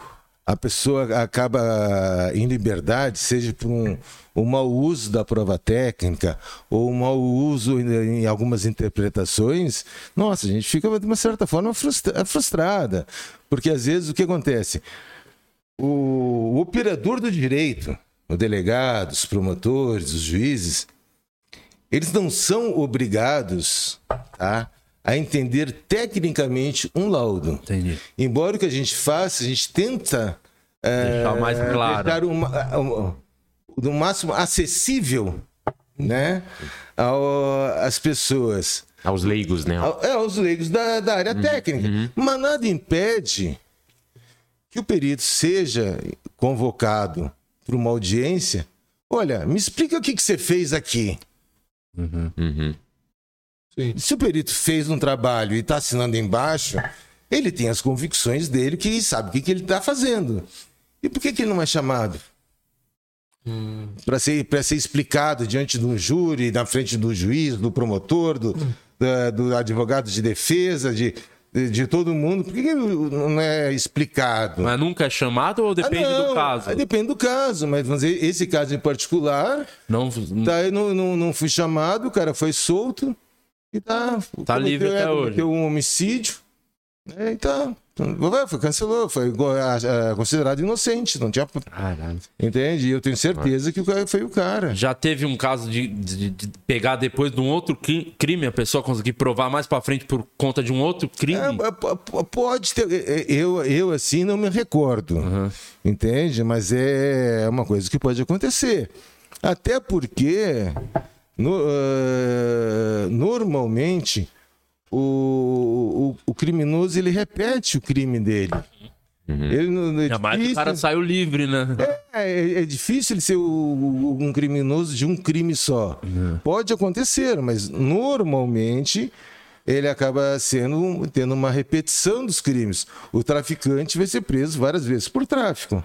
a pessoa acaba em liberdade, seja por um, um mau uso da prova técnica ou um mau uso em, em algumas interpretações, nossa, a gente fica de uma certa forma frustra- frustrada. Porque às vezes o que acontece? o, o operador do direito, o delegado, os promotores, os juízes, eles não são obrigados tá, a entender tecnicamente um laudo. Entendi. Embora o que a gente faça, a gente tenta Deixar mais claro. deixar uma, um- no máximo acessível né, ao- às pessoas. Aos leigos, né? Ao- É, aos leigos da, da área técnica. Mas nada impede que o perito seja convocado para uma audiência. Olha, me explica o que, que você fez aqui. Uhum. Sim. Se o perito fez um trabalho e está assinando embaixo, ele tem as convicções dele que sabe o que, que ele está fazendo. E por que, que ele não é chamado? Para ser, pra ser explicado diante de um júri, na frente do juiz, do promotor, do, da- do advogado de defesa, de, de, de todo mundo. Por que, que não é explicado? Mas nunca é chamado ou depende Ah, não, do caso? Depende do caso, mas vamos dizer, esse caso em particular, Não, Tá, eu não, não, não fui chamado, o cara foi solto e tá. Tá livre até hoje. Um homicídio. É, e tá. Foi, cancelou, foi ah, ah, considerado inocente, não tinha. Caralho. Entende? Eu tenho certeza que o cara foi o cara. Já teve um caso de, de- de pegar depois de um outro cri- crime, a pessoa conseguir provar mais pra frente por conta de um outro crime? É, é, pode ter. é, é, Eu, eu, assim, não me recordo. Entende? Mas é uma coisa que pode acontecer. Até porque, no- ah, normalmente, o, o, o criminoso ele repete o crime dele. Ele não, é Ainda mais que o difícil- cara saiu livre, né? é, é- é difícil ele ser o- o- um criminoso de um crime só. Pode acontecer, mas normalmente ele acaba sendo tendo uma repetição dos crimes. O traficante vai ser preso várias vezes por tráfico,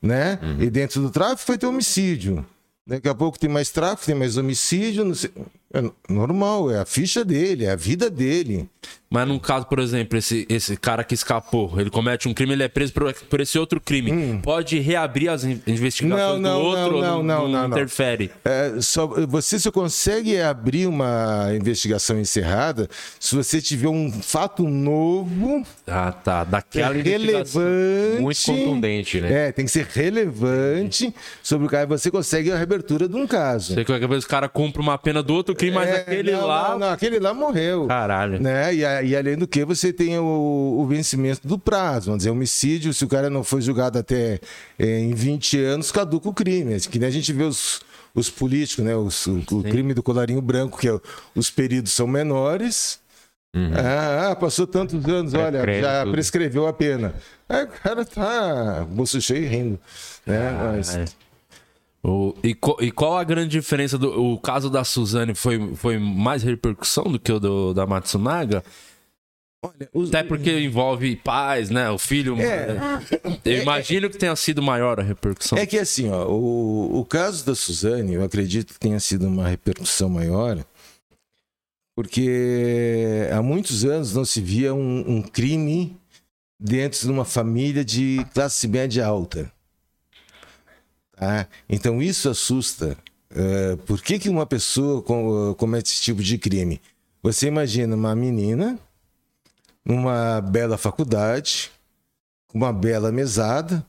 né? E dentro do tráfico vai ter homicídio. Daqui a pouco tem mais tráfico, tem mais homicídio. não sei- É normal, é a ficha dele, é a vida dele. Mas num caso, por exemplo, esse, esse cara que escapou, ele comete um crime, ele é preso por, por esse outro crime. Pode reabrir as in- investigações Hum. Não, não, do outro não, não, não, não, não. interfere? É, só, você só consegue abrir uma investigação encerrada se você tiver um fato novo, Ah, tá. Daquela investigação. relevante. Muito contundente, né? É, tem que ser relevante sobre o cara. Você consegue a reabertura de um caso. Sei que o cara cumpre uma pena do outro crime, mas É, aquele não, lá. Não, não, aquele lá morreu. Caralho. Né? E, e além do que, você tem o, o vencimento do prazo. Vamos dizer, homicídio, se o cara não foi julgado até eh, em 20 anos, caduca o crime. Que nem a gente vê os, os políticos, né? Os- o, o crime do colarinho branco, que é, os períodos são menores. Ah, ah, passou tantos anos, olha, Prescreve já tudo. prescreveu a pena. Aí o cara tá bolso cheio e rindo. Né? Mas- é. O- e, co- e qual a grande diferença do o caso da Suzane foi, foi mais repercussão do que o do, da Matsunaga? olha, os- Até porque envolve pais, né? O filho. É. Eu imagino que tenha sido maior a repercussão. É que assim, ó, o, o caso da Suzane, eu acredito que tenha sido uma repercussão maior, porque há muitos anos não se via um, um crime dentro de uma família de classe média alta. Tá? Então isso assusta. Eh, por que, que uma pessoa com- comete esse tipo de crime? Você imagina uma menina numa bela faculdade, com uma bela mesada,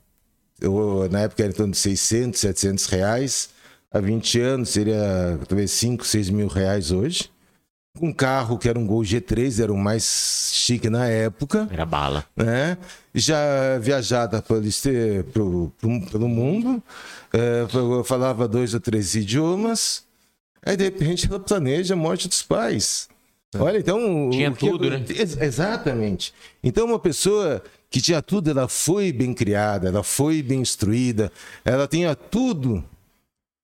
eu, na época era em torno de 600, 700 reais. Há 20 anos seria talvez 5, 6 mil reais hoje. Um carro que era um Gol G3, era o mais chique na época, Era bala. né? Já viajada pelo, pro- pelo mundo, eu falava dois ou três idiomas. Aí, de repente, ela planeja a morte dos pais. Olha, então. Tinha que- tudo, né? Ex- Exatamente. Então, uma pessoa que tinha tudo, ela foi bem criada, ela foi bem instruída, ela tinha tudo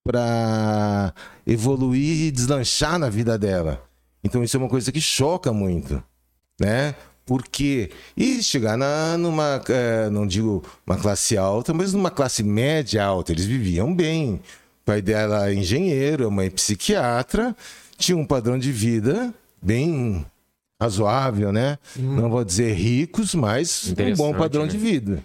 para evoluir e deslanchar na vida dela. Então, isso é uma coisa que choca muito, né? Porque e chegar na, numa, eh, não digo uma classe alta, mas numa classe média alta, eles viviam bem. O pai dela é engenheiro, a mãe psiquiatra, tinha um padrão de vida bem razoável, né? Não vou dizer ricos, mas um bom padrão né? de vida,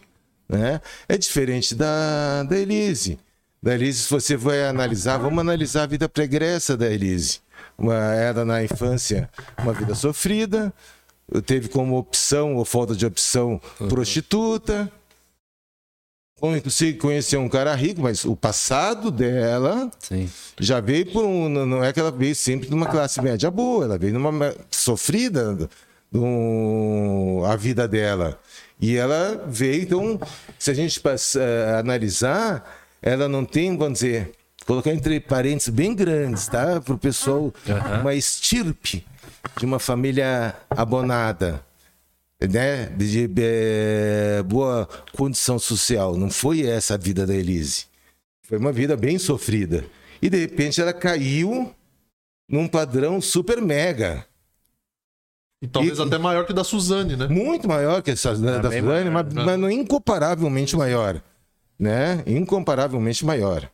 né? É diferente da, da Elise. Da Elise, se você vai analisar, vamos analisar a vida pregressa da Elise. Uma, era na infância uma vida sofrida, teve como opção ou falta de opção prostituta. Consegui conhecer um cara rico, mas o passado dela Sim. já veio por um. Não é que ela veio sempre de uma classe média boa, ela veio numa sofrida do, a vida dela. E ela veio, então, se a gente passa- eh, analisar, ela não tem, vamos dizer, colocar entre parênteses bem grandes, tá? Para o pessoal, uma estirpe de uma família abonada né, de, eh, boa condição social. Não foi essa a vida da Elise. Foi uma vida bem sofrida. E de repente ela caiu num padrão super mega. E talvez E- até maior que o da Suzane, né? Muito maior que essa da, da bem Suzane, maior, mas, né? mas não incomparavelmente maior. Né? Incomparavelmente maior.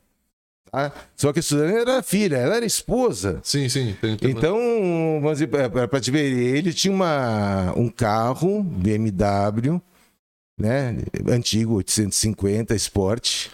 Tá? Só que a Suzane era filha, ela era esposa. Sim, sim. Tem, tem- Então, vamos dizer, para te ver, ele tinha uma, um carro BMW, né? Antigo, 850 Sport.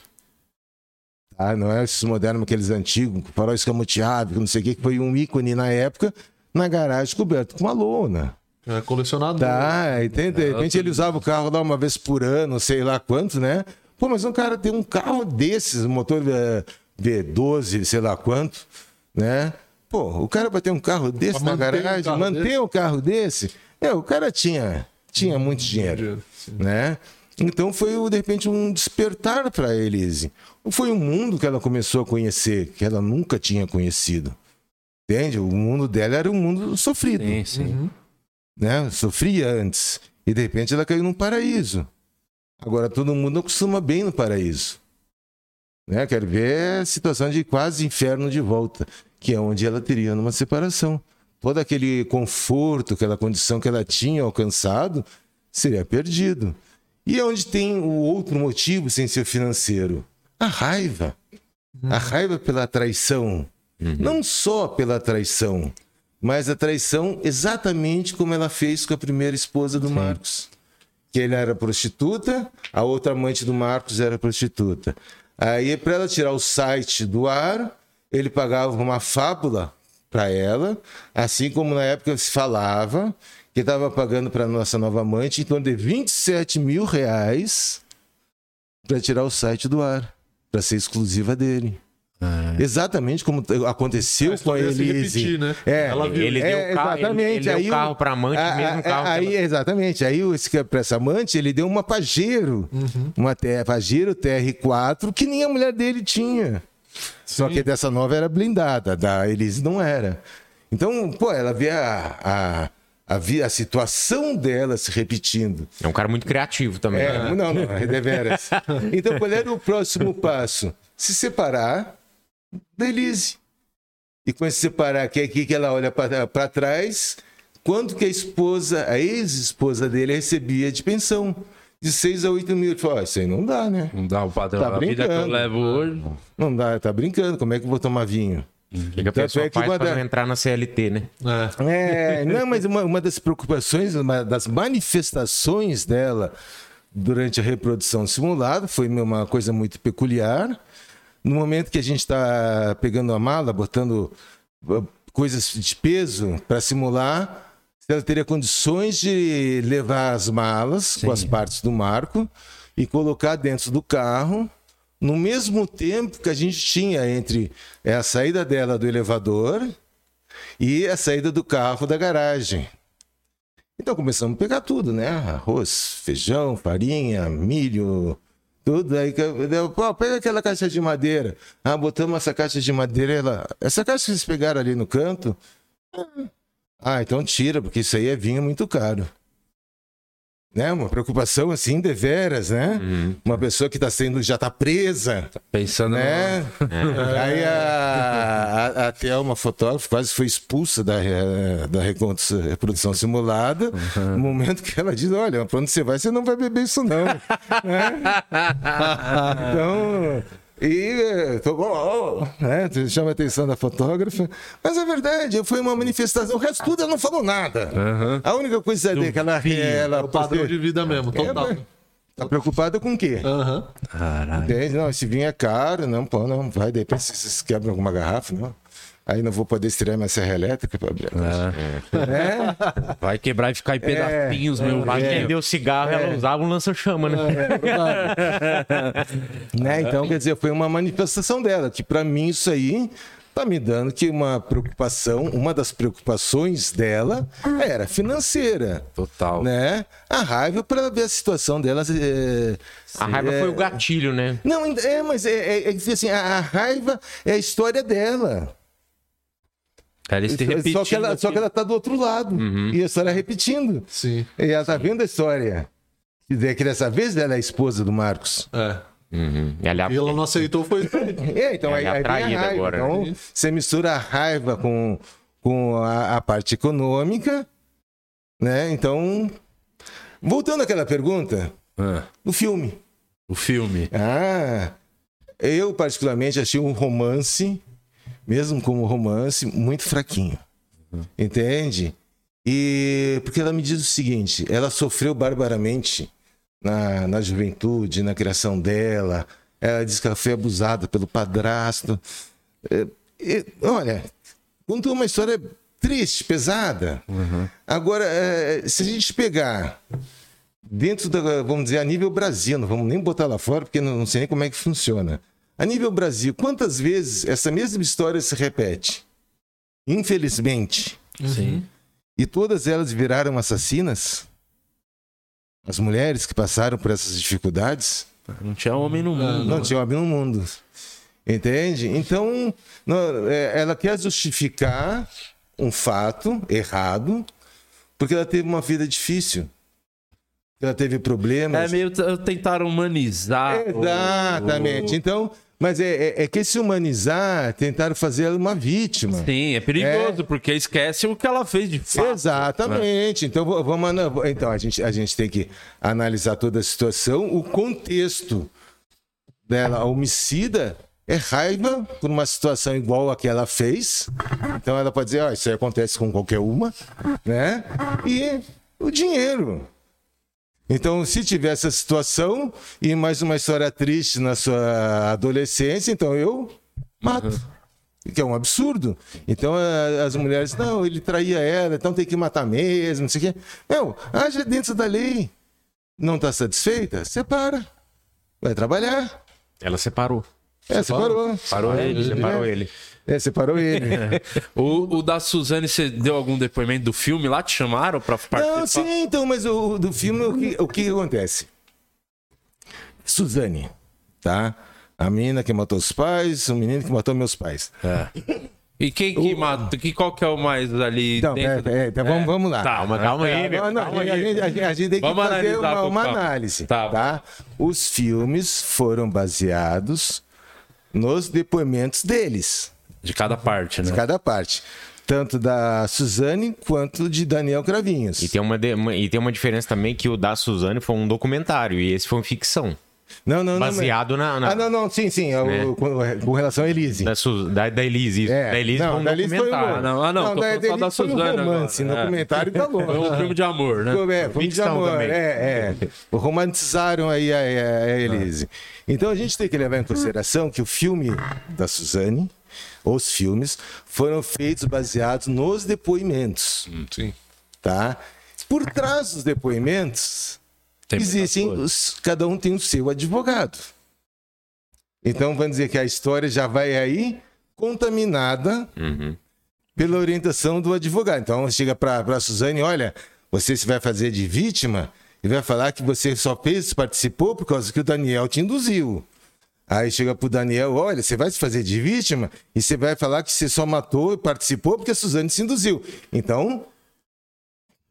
Tá? Não é esses modernos, aqueles antigos, com farol escamoteado, não sei o que, que foi um ícone na época, na garagem coberto com uma lona. É colecionador. Tá, e tem- de repente ele usava o carro lá uma vez por ano, sei lá quanto, né? Pô, mas um cara tem um carro desses, um motor eh, V12, sei lá quanto, né? Pô, o cara vai ter um carro desse Pra na manter um garagem, carro manter desse? um carro desse, é, o cara tinha, tinha muito dinheiro, Dinheiro, sim. né? Então foi, de repente, um despertar para a Elise. Foi um mundo que ela começou a conhecer, que ela nunca tinha conhecido. Entende? O mundo dela era um mundo sofrido Sim, sim. Uhum. né? Sofria antes. E de repente ela caiu num paraíso. Agora todo mundo acostuma bem no paraíso. Né? Quero ver a situação de quase inferno de volta, que é onde ela teria numa separação. Todo aquele conforto, aquela condição que ela tinha alcançado, seria perdido. E é onde tem o outro motivo sem ser financeiro? A raiva. A raiva pela traição. Não só pela traição, mas a traição exatamente como ela fez com a primeira esposa do Marcos. Que ele era prostituta, a outra amante do Marcos era prostituta. Aí, para ela tirar o site do ar, ele pagava uma fábula para ela, assim como na época se falava que estava pagando para nossa nova amante em torno de 27 mil reais para tirar o site do ar, para ser exclusiva dele. Exatamente como aconteceu A com a se Elise. repetir, né? É, Ela viu. Ele é, deu o carro, ele, exatamente. ele deu Aí o o- carro pra amante, a- mesmo a- carro que aí, ela... exatamente. Aí para essa amante, ele deu uma Pajero, Uhum. uma Pajero TR4 que nem a mulher dele tinha. Só que dessa nova era blindada, da Elise não era. Então, pô, ela vê a, a, a, vi- a situação dela se repetindo. É um cara muito criativo também. É, né? não, não, é deveras. Então, qual era o próximo passo? Se separar da Elise. E com esse separar, que é aqui que ela olha para trás, quanto que a esposa, a ex-esposa dele, recebia de pensão? De 6 a 8 mil. Ele falou, "Ah, isso aí não dá, né? Não dá o padrão Tá da vida que eu levo hoje. Não dá, tá brincando, como é que eu vou tomar vinho? O que, que a pessoa é que faz uma pra da- não entrar na CLT, né? É. É, não, mas uma, uma das preocupações, uma das manifestações dela durante a reprodução simulada foi uma coisa muito peculiar. No momento que a gente está pegando a mala, botando uh, coisas de peso para simular, se ela teria condições de levar as malas com as partes do marco e colocar dentro do carro no mesmo tempo que a gente tinha entre a saída dela do elevador e a saída do carro da garagem. Então começamos a pegar tudo, né? Arroz, feijão, farinha, milho, tudo. Aí, que eu- eu, pô, pega aquela caixa de madeira. Ah, botamos essa caixa de madeira. Ela, essa caixa que vocês pegaram ali no canto. Ah, então tira, porque isso aí é vinho muito caro. Né? Uma preocupação assim, deveras, né? Uma pessoa que está sendo, já está presa Pensando né? Aí a, a, a Thelma, fotógrafa, quase foi expulsa da, eh, da reprodução simulada. No momento que ela diz: Olha, pra onde você vai, você não vai beber isso, não. Né? Então. E eh, tô, oh, oh, né? chama a atenção da fotógrafa. Mas é verdade, foi uma manifestação. O resto tudo ela não falou nada. A única coisa dele que ela, ela É o padrão de vida mesmo, total. tá preocupada com o quê? Aham. Caralho. Entende? Não, esse vinho é caro, não, pô, não, vai, de repente vocês quebram alguma garrafa, não. Aí não vou poder estrear minha serra elétrica pra abrir. É, Vai quebrar e ficar em pedacinhos, meu Pra velho. acender o cigarro, ela usava um lança-chama, né? né? Então, quer dizer, foi uma manifestação dela, que pra mim isso aí tá me dando que uma preocupação, uma das preocupações dela era financeira. Total. Né? A raiva para ver a situação dela. é, A raiva é, foi o gatilho, né? Não, é, mas é, é, é assim, a, a raiva é a história dela. Eles se repetindo Só que, ela, só que ela tá do outro lado. E a história repetindo. Sim. E ela tá vendo a história. Quer dizer, que dessa vez ela é a esposa do Marcos. É. Uhum. E, ali, E ela não aceitou, foi. É, então aí, Ela é aí vem a atraída raiva. agora. Então, você mistura a raiva com, com a, a parte econômica, né? Então, voltando àquela pergunta Ah, do filme. o filme. Ah, eu particularmente achei um romance, mesmo como romance, muito fraquinho. Entende? E porque ela me diz o seguinte: ela sofreu barbaramente na, na juventude, na criação dela. Ela diz que ela foi abusada pelo padrasto. É, é, olha, contou uma história triste, pesada. Agora, é, se a gente pegar dentro da, vamos dizer, a nível Brasil, não vamos nem botar lá fora, porque não, não sei nem como é que funciona. A nível Brasil, quantas vezes essa mesma história se repete? Infelizmente. Sim. E todas elas viraram assassinas? As mulheres que passaram por essas dificuldades? Não tinha homem no mundo. Não tinha homem no mundo. Entende? Então, é, ela quer justificar um fato errado Porque ela teve uma vida difícil. Ela teve problemas. É meio t- tentaram humanizar. Exatamente. Então, mas é, é- é que se humanizar, tentaram fazer ela uma vítima. Sim, é perigoso, porque esquece o que ela fez de fato. Exatamente. Então, v- vamos, então a, gente, a gente tem que analisar toda a situação, o contexto dela, a homicida, é raiva por uma situação igual a que ela fez. Então ela pode dizer, ó, isso aí acontece com qualquer uma, né? E o dinheiro. Então, se tiver essa situação e mais uma história triste na sua adolescência, então eu mato. Que é um absurdo. Então as mulheres, não, ele traía ela, então tem que matar mesmo, não sei o quê. Não, haja dentro da lei. Não está satisfeita? Separa. Vai trabalhar. Ela separou. É, separou. Parou ele, separou ele. É, separou ele. O, o da Suzane, você deu algum depoimento do filme lá? Te chamaram pra participar? Não, sim, então, mas o o do filme, o que, o que acontece? Suzane, tá? A menina que matou os pais, o menino que matou meus pais. E quem que mata? Que, qual que é o mais ali Então, dentro? é, é, então vamos, vamos lá. Calma, calma aí, meu. Não, não, calma a, aí. gente, a gente- a gente tem que Vamos fazer uma, uma análise. Tá. Tá. Os filmes foram baseados nos depoimentos deles, De cada parte, né? de cada parte. Tanto da Suzane quanto de Daniel Cravinhos. E tem, uma, de- uma- e tem uma diferença também que o da Suzane foi um documentário e esse foi uma ficção. Não, não, não. mas- Baseado na. na Ah, não, não, sim, sim. é o- Né? com, com relação a Elise. da, Su- da, da Elise. isso. É, da Elise não, foi um da Elise foi um documentário. Ah, não, ah, não, tô da, da Elise foi um Suzane romance. agora, No é. documentário tá Foi longe. um filme de amor, né? Foi, é, foi de amor. também. É, é. Romantizaram aí a, a- a Elise. Então a gente tem que levar em consideração que o filme da Suzane, os filmes, foram feitos baseados nos depoimentos. Sim. Tá? Por trás dos depoimentos, Tem existem. os- cada um tem o seu advogado. Então vamos dizer que a história já vai aí contaminada Uhum. pela orientação do advogado. Então chega para a Suzane, olha, você se vai fazer de vítima e vai falar que você só fez, participou por causa que o Daniel te induziu. Aí chega pro Daniel, olha, você vai se fazer de vítima e você vai falar que você só matou e participou porque a Suzane se induziu. Então,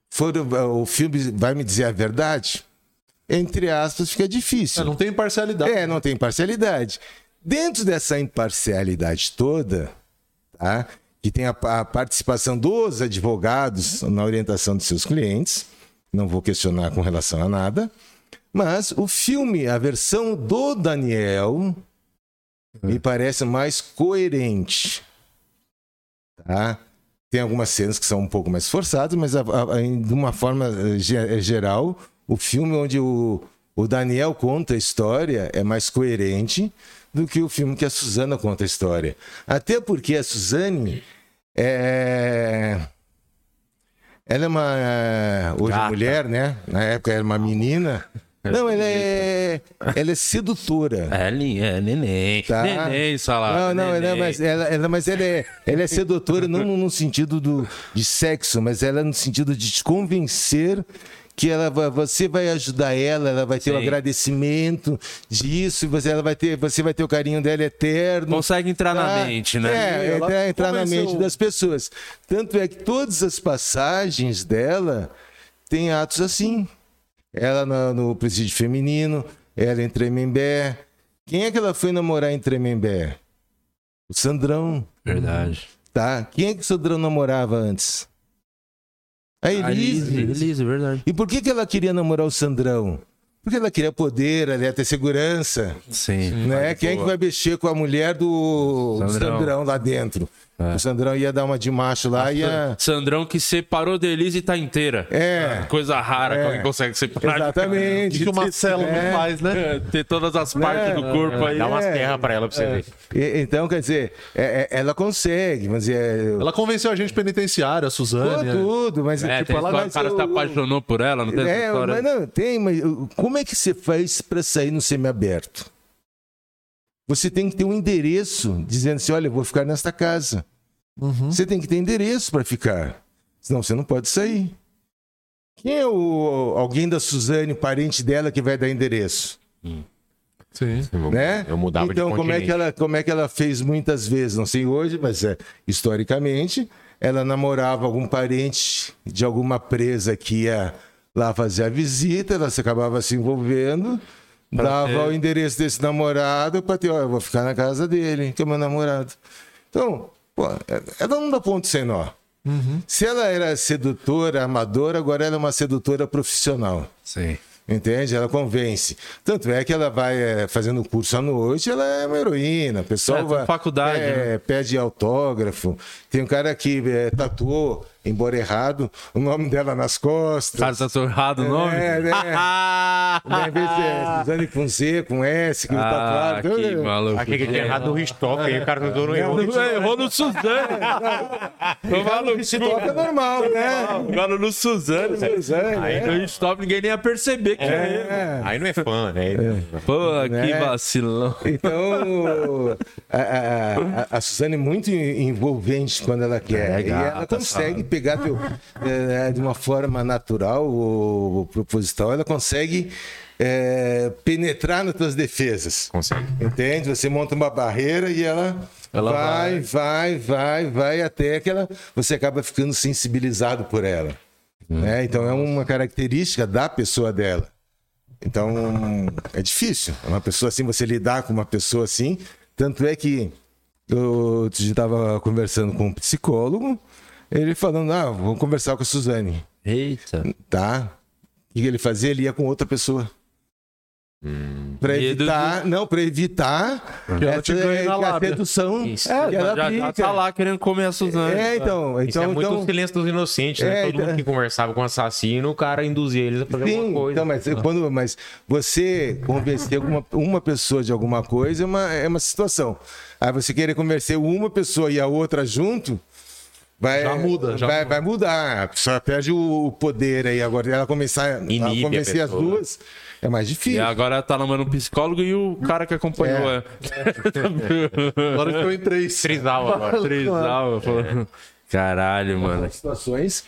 foram- o filme vai me dizer a verdade? Entre aspas, fica difícil. É, não tem imparcialidade. É, não tem imparcialidade. Dentro dessa imparcialidade toda, tá? que tem a, a participação dos advogados na orientação de seus clientes, não vou questionar com relação a nada, mas o filme, a versão do Daniel, me parece mais coerente. Tá? Tem algumas cenas que são um pouco mais forçadas, mas a- a- a- de uma forma eh, eh, geral, o filme onde o, o Daniel conta a história é mais coerente do que o filme que a Suzana conta a história. Até porque a Suzane é. Ela é uma. Hoje Gata. mulher, né? Na época era uma menina. Não, ela é. Ela é sedutora. É, é neném. Tá. Neném, salada. Não, não, ela, neném. mas, ela, ela- mas ela é, ela é sedutora não no, sentido do, de sexo, mas ela é no sentido de te convencer que ela, vai- você vai ajudar ela, ela vai ter o Sim. agradecimento disso, você, ela vai ter, você vai ter o carinho dela eterno. Consegue entrar na Tá? mente, né? É, Ela entrar, na mente das pessoas. Tanto é que todas as passagens dela têm atos assim. Ela no, no presídio feminino, ela em Tremembé. Quem é que ela foi namorar em Tremembé? O Sandrão, Verdade. tá? Quem é que o Sandrão namorava antes? A A Elise. Elise, Elise, verdade. E por que, que ela queria namorar o Sandrão? Porque ela queria poder, ela ia ter segurança. Sim. Né? Quem é que vai mexer com a mulher do Sandrão. Sandrão, lá dentro? É. O Sandrão ia dar uma de macho lá e ia. Sandrão que separou da Elise e tá inteira. É. Coisa rara É. que alguém consegue separar. O Exatamente. que que o Marcelo É. não faz, né? É, Ter todas as partes É. do corpo aí. Dá umas É. terras pra ela pra você ver. E- Então, quer dizer, é- é- ela consegue, mas é. Ela convenceu a gente penitenciária, a Pô, Suzane. tudo, mas É, tipo, ela história, mas o cara o- se apaixonou por ela, não tem essa É, história? mas não, tem, mas como é que você faz para sair no semiaberto? Você tem que ter um endereço dizendo assim: olha, eu vou ficar nesta casa. Uhum. Você tem que ter endereço para ficar. Senão você não pode sair. Quem é o alguém da Suzane, parente dela, que vai dar endereço? Sim. Né? Eu mudava então, de como é, que ela, como é que ela fez muitas vezes? Não sei hoje, mas é, historicamente, ela namorava algum parente de alguma presa que ia lá fazer a visita, ela se acabava se envolvendo, dava ter- o endereço desse namorado para ter, ó, eu vou ficar na casa dele, que é meu namorado. Então, pô, ela não dá ponto sem nó. Se ela era sedutora, amadora, agora ela é uma sedutora profissional. Sim. Entende? Ela convence. Tanto é que ela vai eh, fazendo curso à noite, ela é uma heroína. O pessoal É, tem vai, faculdade, é, pede autógrafo. Tem um cara que eh, tatuou, embora errado, o nome dela nas costas. Cara, tá torrado o nome? É, né? Né, Em vez de é, Suzane com Z, com S, que Ah, tatuado. que maluco. Achei que tinha errado o Ristoff, aí o cara não deu no erro. Não, errou no Suzane. Maluco. TikTok é normal, né? Agora no Suzane. Aí no stop ninguém nem ia perceber que é. É. Aí não é fã, né? Pô, que Né? vacilão. Então, a, a, a- a Suzane é muito envolvente quando ela quer. É, e ela consegue pegar teu, é, de uma forma natural ou, proposital, ela consegue é, penetrar nas tuas defesas. Consegue. Entende? Você monta uma barreira e ela, Ela vai, vai, vai, vai, até que ela, você acaba ficando sensibilizado por ela. Né? Então é uma característica da pessoa dela. Então é difícil. Uma pessoa assim, você lidar com uma pessoa assim. Tanto é que eu estava conversando com um psicólogo, ele falando: Ah, vou conversar com a Suzane. Eita. Tá? O que ele fazia? Ele ia com outra pessoa. Pra Medo evitar, não, pra evitar Que ela te ganhe na lábia. sedução Isso. que ela já, já tá lá querendo comer a Suzane. É, então, Isso então, é muito então o silêncio dos inocentes, né? É, Todo mundo então- que conversava com o assassino, o cara induzia eles a fazer Sim, alguma coisa. então, mas, quando, mas você convencer alguma, uma pessoa de alguma coisa é uma, é uma situação. Aí você querer convencer uma pessoa e a outra junto, vai, Já muda, já vai, muda. vai mudar. A pessoa perde o poder aí. Agora, ela começar Inibe a a convencer as duas, é mais E difícil. agora tá namorando um psicólogo e o cara que acompanhou é. Agora ficou em três. Trisal agora. Trisal. falou. Caralho, mano. situações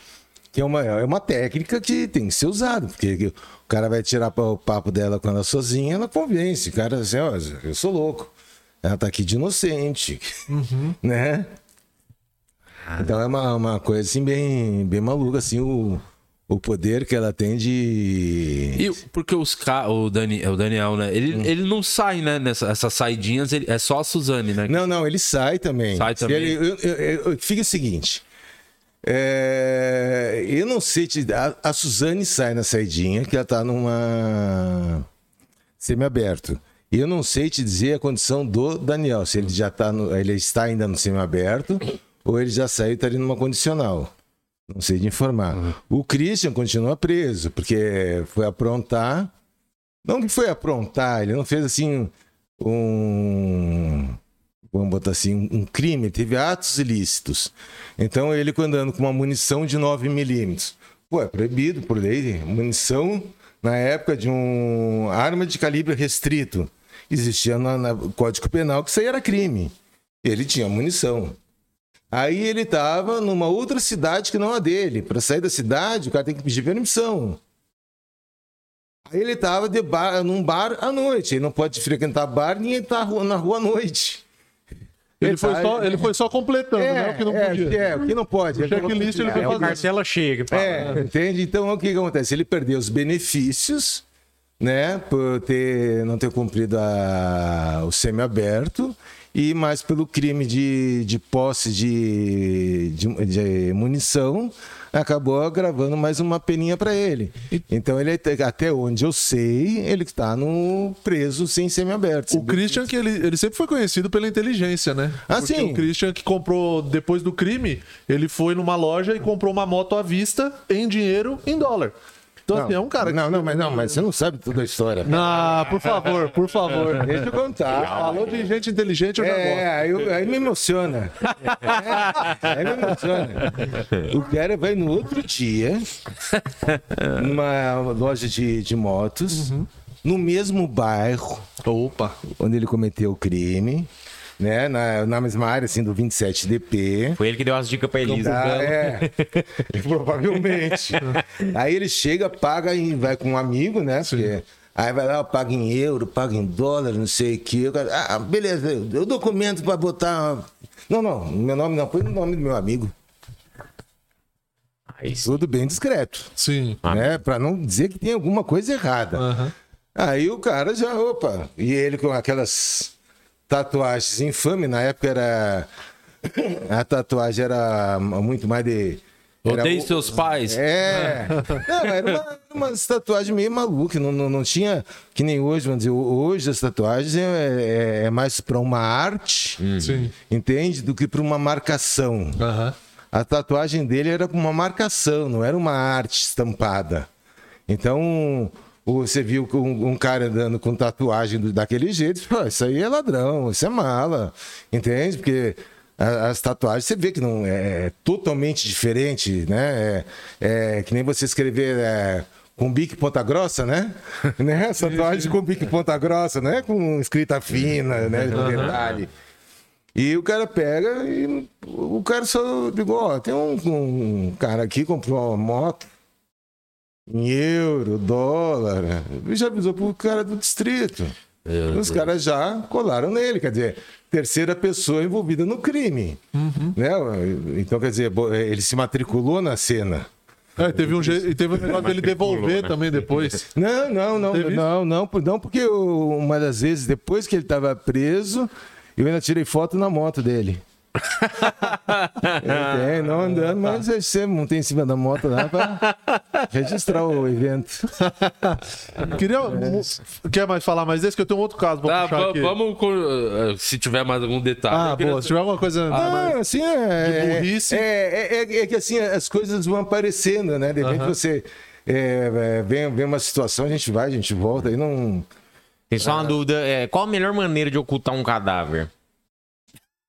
que é uma, é uma técnica que tem que ser usada, porque o cara vai tirar o papo dela com ela sozinha, ela convence. O cara assim, ó, eu sou louco. Ela tá aqui de inocente, né? Então é uma, uma coisa assim bem, bem maluca, assim, o, o poder que ela tem de... E porque os ca... o, Dani... o Daniel, né? Ele, Hum. ele não sai, né? Nessas essas saidinhas, ele... é só a Suzane, né? Não, não, ele sai também. Sai também. Ele, eu, eu, eu- fica o seguinte. é, eu não sei te a, a Suzane sai na saidinha, que ela tá numa semi-aberto. Eu não sei te dizer a condição do Daniel, se ele já tá no, ele está ainda no semi-aberto ou ele já saiu e está ali numa condicional. Não sei de informar. O Christian continua preso, porque foi aprontar. Não que foi aprontar, ele não fez assim um. Vamos botar assim, um crime, ele teve atos ilícitos. Então ele quando andando com uma munição de 9 milímetros. Pô, é proibido por lei. Munição na época de um arma de calibre restrito. Existia no Código Penal que isso aí era crime. Ele tinha munição. Aí ele estava numa outra cidade que não a dele. Para sair da cidade, o cara tem que pedir permissão. Aí ele estava de bar, num bar à noite. Ele não pode frequentar bar nem estar na rua à noite. Ele foi, tá- só, ele foi só completando, né? O que não é, podia. É, o que não pode. O checklist ele foi É o fazendo. Carcela chega. É, entende? Então o que, que acontece? Ele perdeu os benefícios, né? Por ter, não ter cumprido a- o semi-aberto e mais pelo crime de, de posse de, de, de munição, acabou agravando mais uma peninha para ele. Então ele até onde eu sei, ele está no preso sem semi-aberto. O Christian, que ele, ele sempre foi conhecido pela inteligência, né? Ah, Porque sim. O Christian que comprou, depois do crime, ele foi numa loja e comprou uma moto à vista em dinheiro em dólar. Então, assim, é um cara que. Não, não, mas não, mas você não sabe toda a história. Não, por favor, por favor. Deixa eu contar. Falou de gente inteligente, eu já gosto. É, aí, aí me emociona. É, aí me emociona. O cara vai no outro dia, numa loja de, de motos, no mesmo bairro Opa. onde ele cometeu o crime, né? Na, na mesma área, assim, do 27DP. Foi ele que deu as dicas pra Elisa. Ah, é, provavelmente. Aí ele chega, paga e vai com um amigo, né? Porque aí vai lá, paga em euro, paga em dólar, não sei o. O cara, Ah, beleza, eu documento para botar. Não, não, meu nome não, põe o nome do meu amigo. Tudo bem discreto. Sim. Ah. Né? Pra não dizer que tem alguma coisa errada. Aham. Aí o cara já, opa, e ele com aquelas tatuagens infames, na época era. A tatuagem era muito mais de. era Odeie o- seus pais. É. Não, era uma, umas tatuagens meio malucas, não, não, não tinha. Que nem hoje, vamos dizer, hoje as tatuagens é, é- é mais pra uma arte, Sim. entende? Do que pra uma marcação. Aham. A tatuagem dele era uma marcação, não era uma arte estampada. Então, você viu um, um cara andando com tatuagem daquele jeito, pô, isso aí é ladrão, isso é mala, entende? Porque as tatuagens você vê que não é totalmente diferente, né? É, é que nem você escrever é, com bico e ponta grossa, né? né? Com bico e ponta grossa, não é com escrita fina, né? Com detalhe. E o cara pega e o cara só digo, ó, tem um, um cara aqui comprou uma moto em euro, dólar, e já avisou pro cara do distrito. Meu Os caras já colaram nele, quer dizer, terceira pessoa envolvida no crime. Né? Então, quer dizer, ele se matriculou na cena. É, teve um jeito, e teve um negócio dele devolver né? também depois. Não, não, não, não, não, por- não, porque eu- uma das vezes, depois que ele estava preso, eu ainda tirei foto na moto dele. É, não andando, mas sempre montei em cima da moto lá para registrar o evento. Queria. mu- Quer mais falar mais desse? Que eu tenho um outro caso pra Tá, puxar aqui. vamos. eh, se tiver mais algum detalhe. Ah, queria- boa. Se tiver alguma coisa. Ah, assim, é, De burrice. É, é, é- é que assim, as coisas vão aparecendo, né? De repente você é, é, vem, vem uma situação, a gente vai, a gente volta, aí não. Tem só uma dúvida: é, qual a melhor maneira de ocultar um cadáver?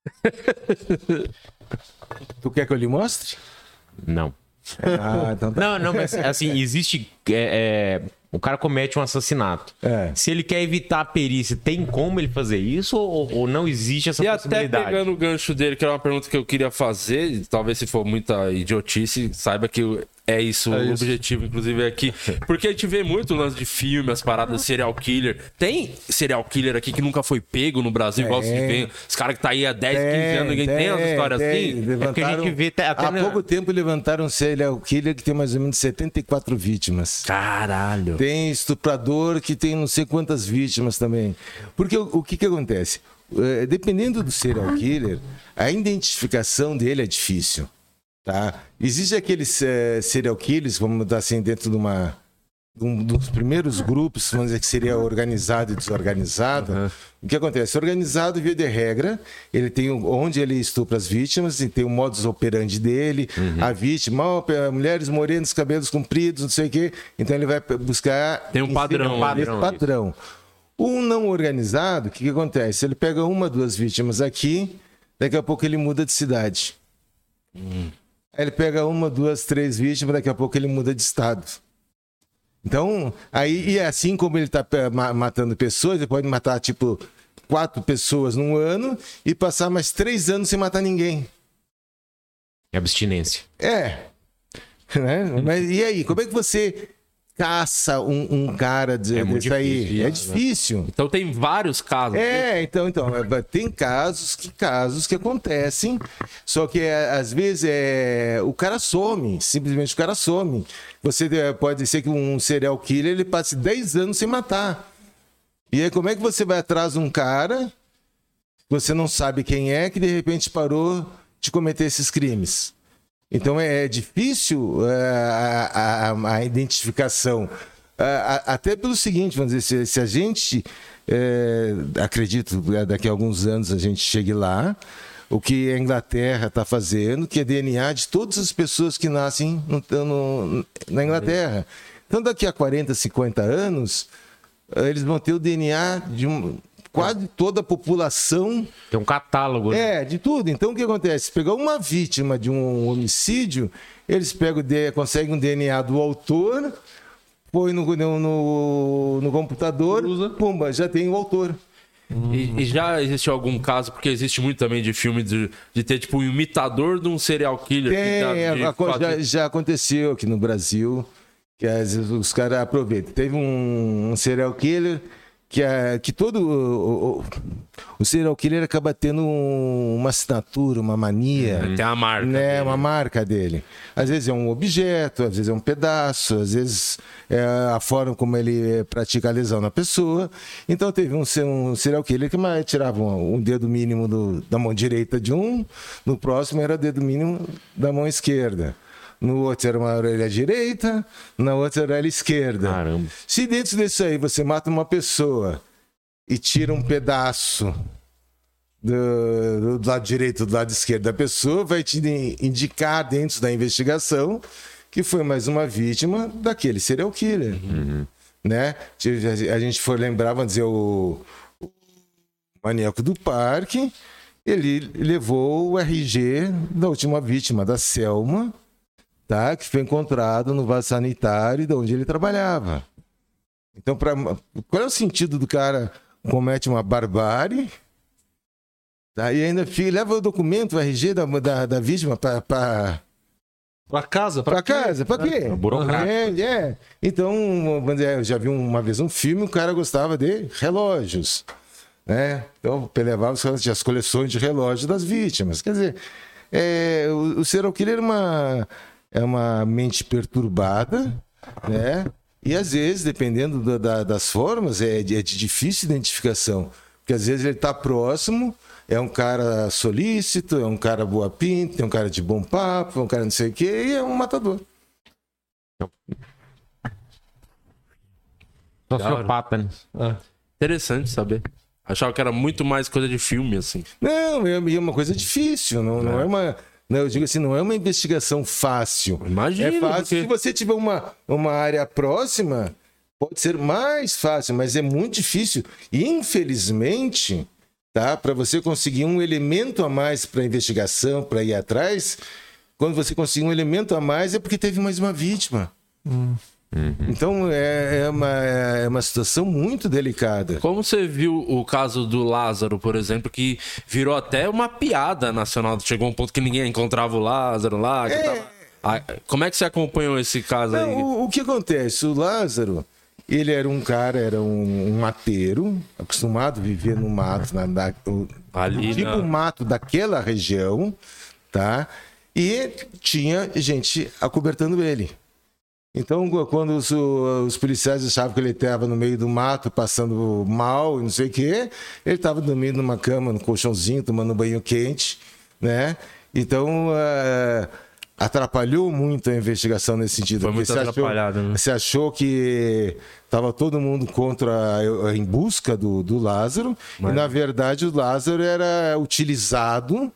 Tu quer que eu lhe mostre? Não. Ah, então tá. Não, não, mas assim, existe. é, é, o cara comete um assassinato. É. Se ele quer evitar a perícia, tem como ele fazer isso ou, ou não existe essa E até possibilidade? pegando o gancho dele, que era uma pergunta que eu queria fazer, e talvez se for muita idiotice, saiba que é isso É o isso. objetivo, inclusive, aqui. Porque a gente vê muito lance de filme, as paradas serial killer. Tem serial killer aqui que nunca foi pego no Brasil, igual se Tem. vê. Os caras que tá aí há 10, 15 anos, ninguém tem, as histórias tem. assim. porque a gente vê até- até Há na- pouco tempo levantaram um serial killer que tem mais ou menos 74 vítimas. Caralho. Tem estuprador que tem não sei quantas vítimas também. Porque o, o que, que acontece? Eh, dependendo do serial killer, a identificação dele é difícil. Tá? Existe aqueles eh, serial killers, vamos botar assim, dentro de uma. Um dos primeiros grupos, vamos dizer que seria organizado e desorganizado. O que acontece? Organizado, via de regra, ele tem onde ele estupra as vítimas, e tem o modus operandi dele, a vítima, mulheres morenas, cabelos compridos, não sei o quê. Então ele vai buscar. Tem um padrão, cima né? desse padrão. O não organizado, o que, que acontece? Ele pega uma, duas vítimas aqui, daqui a pouco ele muda de cidade. Aí ele pega uma, duas, três vítimas, daqui a pouco ele muda de estado. Então, aí, e assim como ele está matando pessoas, ele pode matar, tipo, quatro pessoas num ano e passar mais três anos sem matar ninguém. Abstinência. É. Né? Mas e aí, como é que você caça um, um cara de, É muito desse aí? difícil, É né? difícil. Então tem vários casos. É, então, então, é, tem casos que casos que acontecem, só que é, às vezes é, o cara some, simplesmente o cara some. Você é, pode ser que um serial killer ele passe 10 anos sem matar. E aí como é que você vai atrás de um cara, você não sabe quem é, que de repente parou de cometer esses crimes? Então é, é difícil é, a, a- a identificação. Até pelo seguinte, vamos dizer, se, se a gente, é, acredito, daqui a alguns anos a gente chegue lá, o que a Inglaterra está fazendo, que é DNA de todas as pessoas que nascem no- no- na Inglaterra. Então daqui a 40, 50 anos, eles vão ter o DNA de um- quase toda a população Tem um catálogo. né? é, de tudo. Então o que acontece? Pegar uma vítima de um homicídio, eles pegam, conseguem um DNA do autor, põe no, no, no- no computador, Cruza. pumba, já tem o autor. E, e já existiu algum caso, porque existe muito também de filme de, de ter tipo um imitador de um serial killer. que Tem, dá- de a- a já, já aconteceu aqui no Brasil, que às vezes os caras aproveitam. Teve um, um serial killer que, é, que todo o, o, o serial killer acaba tendo um- uma assinatura, uma mania. Tem a marca. Né, dele. uma marca dele. Às vezes é um objeto, às vezes é um pedaço, às vezes é a forma como ele pratica a lesão na pessoa. Então teve um, um serial killer que mais tirava um, um dedo mínimo do- da mão direita de um, no próximo era o dedo mínimo da mão esquerda. No outro era uma orelha direita, na outra era a orelha esquerda. Caramba. Se dentro disso aí você mata uma pessoa e tira um pedaço do, do lado direito do lado esquerdo da pessoa, vai te in- indicar dentro da investigação que foi mais uma vítima daquele serial killer. Né? Se a gente for lembrar, vamos dizer, o, o maníaco do parque, ele levou o RG da última vítima, da Selma, tá? que foi encontrado no vaso sanitário de onde ele trabalhava. Então, pra, qual é o sentido do cara comete uma barbárie tá? e ainda fica, leva o documento, o RG da, da, da vítima para Pra casa? Pra casa, pra quê? burocrático. É, é. Então, vamos dizer, eu já vi uma vez um filme, o cara gostava de relógios. Né? Então, ele levava as as coleções de relógios das vítimas. Quer dizer, é, o, o serial killer é uma, é uma mente perturbada, né? E às vezes, dependendo da- da- das formas, é de, é de difícil identificação. Porque às vezes ele está próximo, é um cara solícito, é um cara boa pinta, é um cara de bom papo, é um cara não sei o quê, e é um matador. Sociopata, né? É. Interessante saber. Achava que era muito mais coisa de filme, assim. Não, é é uma coisa difícil, não, não é uma. Eu digo assim, não é uma investigação fácil. Imagina, É fácil. porque- Se você tiver uma, uma área próxima, pode ser mais fácil, mas é muito difícil. Infelizmente, tá? Para você conseguir um elemento a mais para a investigação, para ir atrás, quando você conseguir um elemento a mais é porque teve mais uma vítima. Então é, é uma, é uma situação muito delicada. Como você viu o caso do Lázaro, por exemplo, que virou até uma piada nacional. Chegou um ponto que ninguém encontrava o Lázaro lá. que tava- Ah, Como é que você acompanhou esse caso aí? Não, o, o que acontece? O Lázaro, ele era um cara, era um, um mateiro, acostumado a viver no mato, na, na- o, Ali tipo na- mato daquela região, tá? E tinha gente acobertando ele. Então, quando os, os policiais achavam que ele estava no meio do mato, passando mal e não sei o quê, ele estava dormindo numa cama, no colchãozinho, tomando um banho quente, né? Então, eh, atrapalhou muito a investigação nesse sentido. Foi muito você achou- atrapalhado, né? Você achou que estava todo mundo contra, em busca do, do Lázaro, e na verdade o Lázaro era utilizado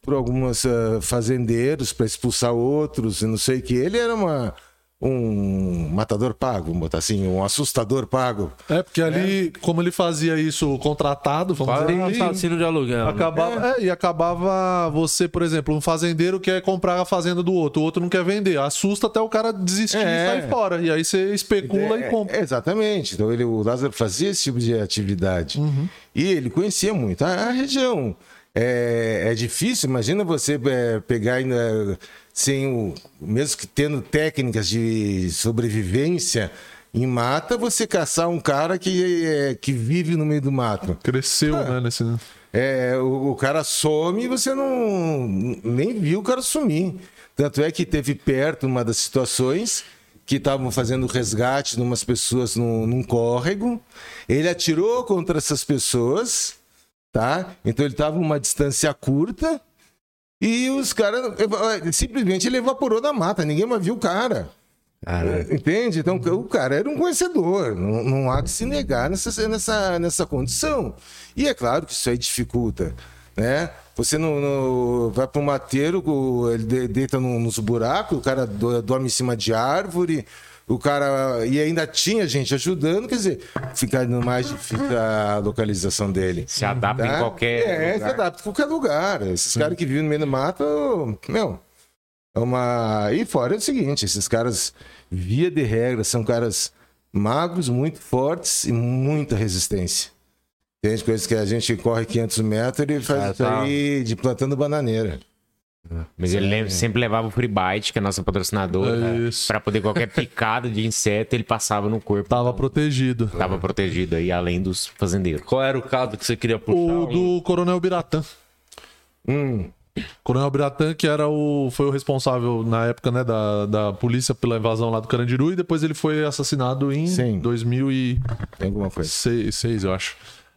por alguns ah, fazendeiros para expulsar outros e não sei o que. Ele era uma, um matador pago, vamos botar assim, um assustador pago. É, porque ali, como ele fazia isso contratado, vamos Quase dizer um assim, assassino de aluguel. né? Acabava, é, e acabava você, por exemplo, um fazendeiro quer comprar a fazenda do outro, o outro não quer vender. Assusta até o cara desistir É. e sair fora. E aí você especula É, e compra. Exatamente. Então ele, o Lázaro fazia esse tipo de atividade. Uhum. E ele conhecia muito a, a região. É, é difícil, imagina você é, pegar ainda sem o. Mesmo que tendo técnicas de sobrevivência em mata, você caçar um cara que, é, que vive no meio do mato. Cresceu, né? Nesse... É, o, o cara some e você não nem viu o cara sumir. Tanto é que teve perto uma das situações que estavam fazendo resgate de umas pessoas num, num córrego. Ele atirou contra essas pessoas, tá? Então ele estava uma distância curta e os caras simplesmente ele evaporou da mata. Ninguém mais viu o cara. Entende? Então o cara era um conhecedor, não, não há que se negar nessa, nessa, nessa condição. E é claro que isso aí dificulta, né? Você não, não- vai para um mateiro, o- ele de- deita nos buracos, o cara do- dorme em cima de árvore, o cara. E ainda tinha gente ajudando, quer dizer, fica mais difícil a localização dele. Se adapta Tá? em qualquer. É, se lugar. adapta em qualquer lugar. Esses caras que vivem no meio do mato, meu, é uma. E fora é o seguinte: esses caras, via de regra, são caras magros, muito fortes e muita resistência. Tem coisas que a gente corre 500 metros e faz Ah, isso tá. aí de plantando bananeira. Mas ele lem- sempre levava o Free Bite, que é a nossa patrocinadora, É isso. pra poder qualquer picada de inseto ele passava no corpo. Tava protegido. Tava protegido aí, além dos fazendeiros. Qual era o caso que você queria puxar? O Um- do Coronel Biratã. Hum, Coronel Biratã, que era o, foi o responsável na época né, da, da polícia pela invasão lá do Carandiru, e depois ele foi assassinado em Sim. 2006, tem alguma coisa. seis, eu acho.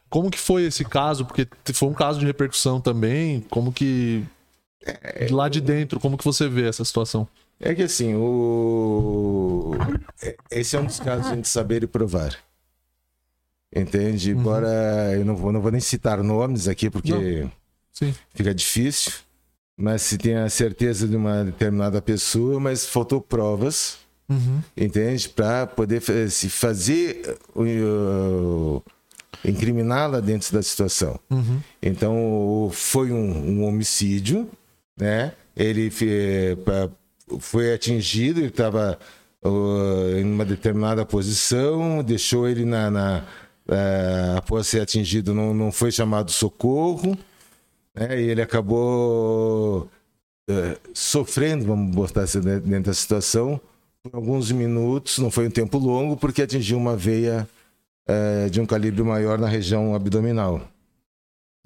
Como que foi esse caso? Porque foi um caso de repercussão também. Como que. De lá de dentro, como que você vê essa situação? É que assim, o... é- esse é um dos casos de saber e provar. Entende? Embora eu não vou, não vou nem citar nomes aqui, porque Sim. fica difícil. Mas se tem a certeza de uma determinada pessoa, mas faltou provas, Uhum. entende? Para poder se fazer uh, incriminá-la dentro da situação. Uhum. Então foi um, um homicídio, né? Ele foi atingido, ele estava em uma determinada posição, deixou ele na, na eh, após ser atingido, não, não foi chamado socorro, né? E ele acabou eh, sofrendo, vamos botar assim dentro dentro da situação, por alguns minutos, não foi um tempo longo, porque atingiu uma veia eh, de um calibre maior na região abdominal.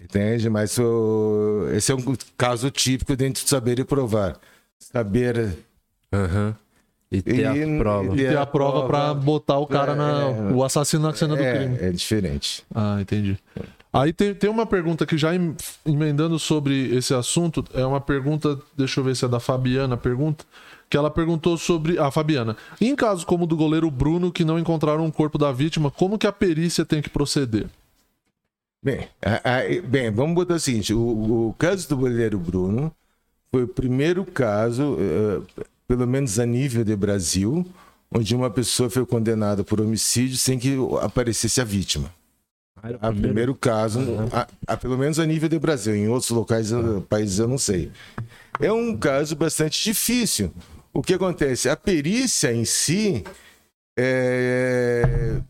Entende? Mas o- esse é um caso típico dentro de saber e provar. Saber Aham. E ter a E- prova. e- Ter a prova pra botar o cara na. É. O assassino na cena do crime. é, é diferente. Ah, entendi. Aí tem, tem uma pergunta que já em- emendando sobre esse assunto, é uma pergunta, deixa eu ver se é da Fabiana, a pergunta, que ela perguntou sobre a Fabiana. Em casos como o do goleiro Bruno, que não encontraram o corpo da vítima, como que a perícia tem que proceder? Bem, a- a- bem, vamos botar o seguinte: o, o caso do goleiro Bruno foi o primeiro caso, eh, pelo menos a nível de Brasil, onde uma pessoa foi condenada por homicídio sem que aparecesse a vítima. A primeiro caso, a, a- pelo menos a nível de Brasil. Em outros locais, eu- países eu não sei. É um caso bastante difícil. O que acontece? A perícia em si é,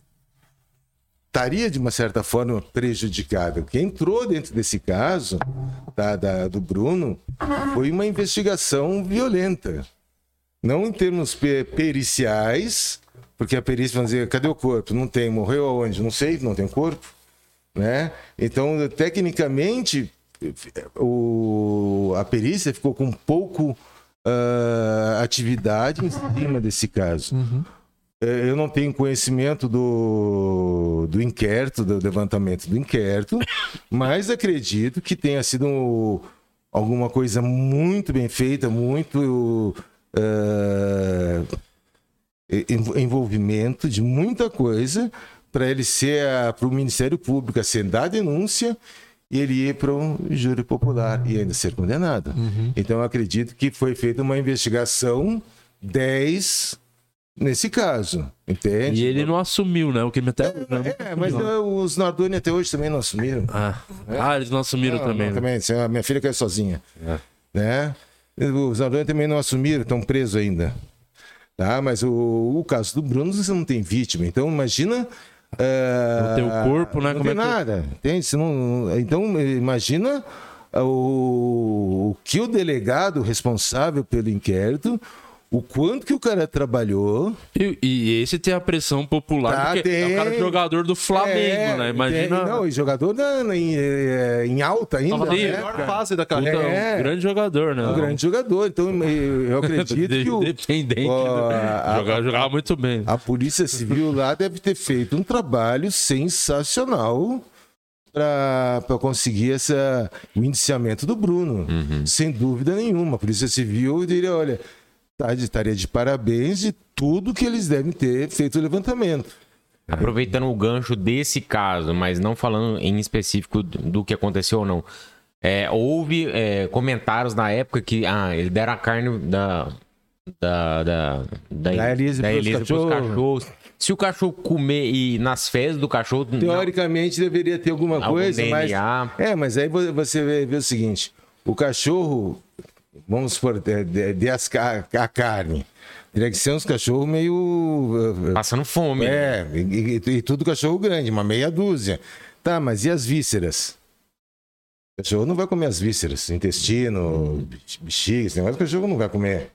estaria, de uma certa forma, prejudicada. O que entrou dentro desse caso da, da- do Bruno foi uma investigação violenta. Não em termos pe- periciais, porque a perícia vai dizer, cadê o corpo? Não tem, morreu aonde? Não sei, não tem corpo. Né? Então, tecnicamente, o, a perícia ficou com pouco ah, atividade em cima desse caso. Eh, Eu não tenho conhecimento do, do inquérito, do levantamento do inquérito, mas acredito que tenha sido um- alguma coisa muito bem feita, muito en- envolvimento de muita coisa para ele ser para o Ministério Público acertar a denúncia e ele ir para um júri popular e ainda ser condenado. Então eu acredito que foi feita uma investigação 10 nesse caso, entende? E ele não assumiu, né? O que me até. né? É, mas eh, os Nardoni até hoje também não assumiram. Ah. Ah, eles não assumiram Não, também. não, né? também. A minha filha caiu sozinha. É. Né? Os Nardoni também não assumiram, estão presos ainda. Tá? Mas o, o caso do Bruno, você não tem vítima. Então, imagina. ah, Não tem o corpo, né? Não Como tem é que- nada. Entende? Você não- então, imagina ah, o, o que o delegado responsável pelo inquérito, o quanto que o cara trabalhou. E, e esse tem a pressão popular, Tá, porque é o cara tem. jogador do Flamengo, É, né? Imagina. tem- não, e jogador na- na- em, eh, em alta ainda. Tava na Sim, né, melhor cara? fase da carreira. É. um grande jogador, né? um grande jogador. Então eu eu acredito que o, Dependente. ó, do- a- jogava, jogava muito bem. a Polícia Civil lá deve ter feito um trabalho sensacional para conseguir essa, o indiciamento do Bruno. Sem dúvida nenhuma. A Polícia Civil diria: olha, tá, de- estaria de parabéns de tudo que eles devem ter feito o levantamento. Aproveitando o gancho desse caso, mas não falando em específico do que aconteceu ou não. é, houve é, comentários na época que ah, ele deram a carne da. Da, da, da, Da Elise pros pros cachorros. cachorros. Se o cachorro comer e nas fezes do cachorro. não- Teoricamente deveria ter alguma Algum coisa, mas. DNA. É, mas aí vo- você vê, vê o seguinte: o cachorro, vamos supor, de, de, de as ca- a carne. Teria que ser uns cachorros meio. uh, Passando fome. É, e, e- e tudo cachorro grande, uma meia dúzia. Tá, mas e as vísceras? O cachorro não vai comer as vísceras, intestino, bexiga, esse negócio, o cachorro não vai comer.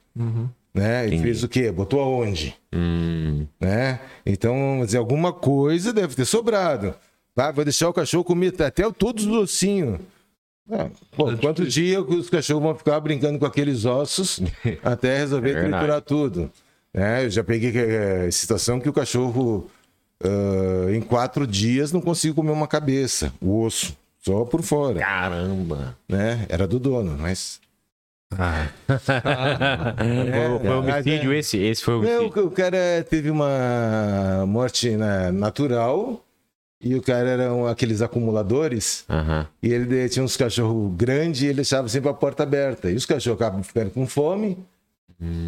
Né? Ele fez o quê? Botou aonde? Hum, né? Então, dizer, alguma coisa deve ter sobrado. Ah, vou deixar o cachorro comer até todos os ossinhos. Ah, pô, quantos dias os cachorros vão ficar brincando com aqueles ossos até resolver É triturar tudo? Né? Eu já peguei eh, situação que o cachorro, ah, em quatro dias, não conseguiu comer uma cabeça, o osso, só por fora. caramba. Né? Era do dono, mas. Foi, foi homicídio esse? Esse foi Não, homicídio. o cara teve uma morte na- natural e o cara eram aqueles acumuladores Aham. e ele tinha uns cachorros grandes e ele deixava sempre a porta aberta. E os cachorros acabam ficando com fome,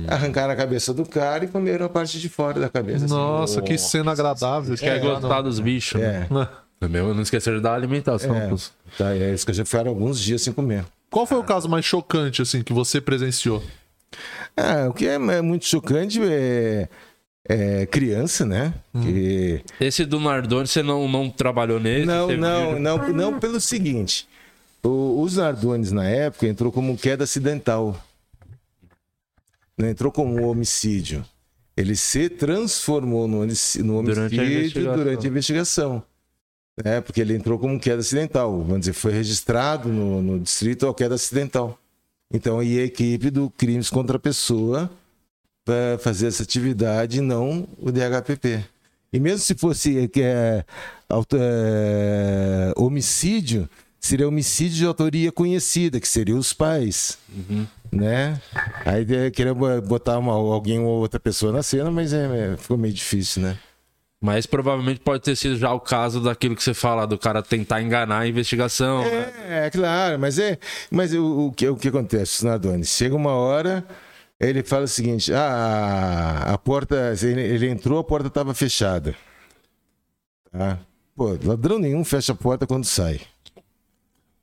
arrancaram a cabeça do cara e comeram a parte de fora da cabeça. assim. Nossa, que cena agradável. Quer gostar dos bichos. né? É, Meu, não esquecer de dar alimentação. É. pros- tá, os cachorros ficaram alguns dias sem comer. Qual foi o caso mais chocante, assim, que você presenciou? Ah, o que é é muito chocante é, é criança, né? Que Esse do Nardone, você não, não trabalhou nele? Não, não, vídeo? não, não pelo seguinte. O, os Nardones, na época, entrou como queda acidental. Não entrou como homicídio. Ele se transformou no, no Durante a homicídio investigação. durante a investigação. É, porque ele entrou como queda acidental. Vamos dizer, foi registrado no, no distrito a queda acidental. Então, aí a equipe do Crimes contra a Pessoa para fazer essa atividade e não o DHPP. E mesmo se fosse que é, auto- é, homicídio, seria homicídio de autoria conhecida, que seria os pais. Né? Aí queria bo- botar uma, alguém ou outra pessoa na cena, mas é, é, ficou meio difícil, né? Mas provavelmente pode ter sido já o caso daquilo que você fala, do cara tentar enganar a investigação. né? É, é claro, mas é. Mas o, o que, o que acontece, Nadones? Chega uma hora, ele fala o seguinte: ah, a porta. Ele, ele entrou, a porta estava fechada. Tá? Pô, ladrão nenhum fecha a porta quando sai.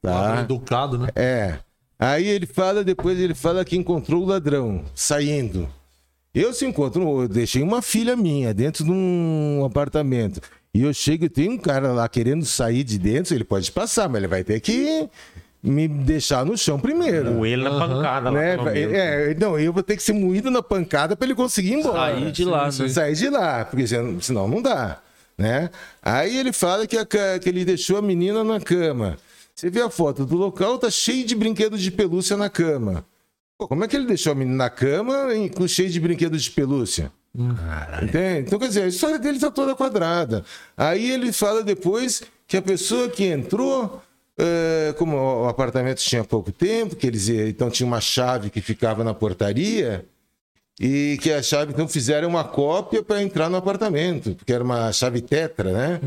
Ladrão Tá? Educado, né? É. Aí ele fala, depois ele fala que encontrou o ladrão saindo. Eu se encontro, eu deixei uma filha minha dentro de um apartamento. E eu chego e tem um cara lá querendo sair de dentro, ele pode passar, mas ele vai ter que me deixar no chão primeiro. O ele na pancada lá, Né? É, não, eu vou ter que ser moído na pancada para ele conseguir ir embora. Sair de lá, né? Sair de lá, porque senão, não dá. Né? Aí ele fala que, a que ele deixou a menina na cama. Você vê a foto do local, tá cheio de brinquedos de pelúcia na cama. Pô, como é que ele deixou a menina na cama em- com cheio de brinquedos de pelúcia? Entende? Então, quer dizer, a história dele tá toda quadrada. Aí ele fala depois que a pessoa que entrou, eh, como o apartamento tinha pouco tempo, que eles então tinha uma chave que ficava na portaria, e que a chave, então, fizeram uma cópia para entrar no apartamento, porque era uma chave tetra, né?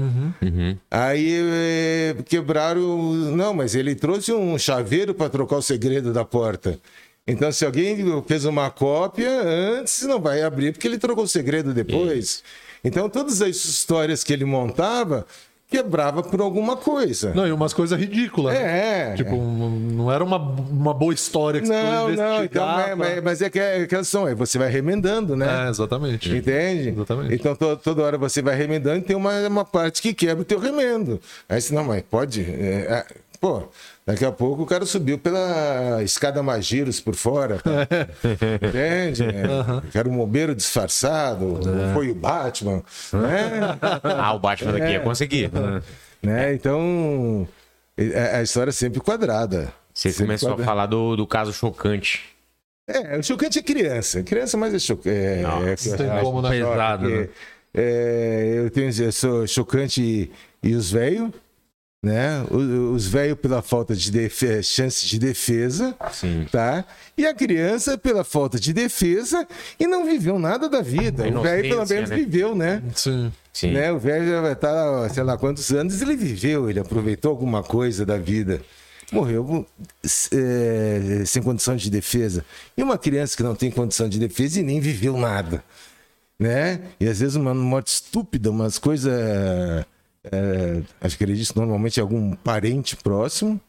Uhum. Aí eh, quebraram. Não, mas ele trouxe um chaveiro para trocar o segredo da porta. Então, se alguém fez uma cópia antes, não vai abrir, porque ele trocou o segredo depois. Então, todas as histórias que ele montava quebrava por alguma coisa. Não, e umas coisas ridículas. né? É, é. Tipo, não era uma, uma boa história que você não, foi não, então, é, pra- mas, mas é que é aquela são, aí você vai remendando, né? É, exatamente. Entende? Exatamente. Então to- toda hora você vai remendando e tem uma, uma parte que quebra o teu remendo. Aí você, não, mas pode. é, é, pô, daqui a pouco o cara subiu pela escada Magiros por fora. tá? Entende? É, Era um bombeiro disfarçado, foi o Batman. Né? Ah, o Batman daqui ia conseguir. né? Então, é- a história é sempre quadrada. Você Sempre começou a quadrada. falar do, do caso chocante. É, o chocante é criança. Criança mais é chocante. É, Não, é, como, né? Pesado, porque, né? é, eu, tenho, eu sou chocante e, e os velhos, né? O- Os velhos pela falta de defe- chance de defesa, Sim. tá? E a criança pela falta de defesa e não viveu nada da vida. O velho pelo menos né? viveu, né? Sim. Sim. né? O velho já vai estar, sei lá quantos anos, ele viveu, ele aproveitou alguma coisa da vida. Morreu é, sem condição de defesa. E uma criança que não tem condição de defesa e nem viveu nada. Né? E às vezes uma morte estúpida, umas coisas. É, acho que acredito normalmente é algum parente próximo.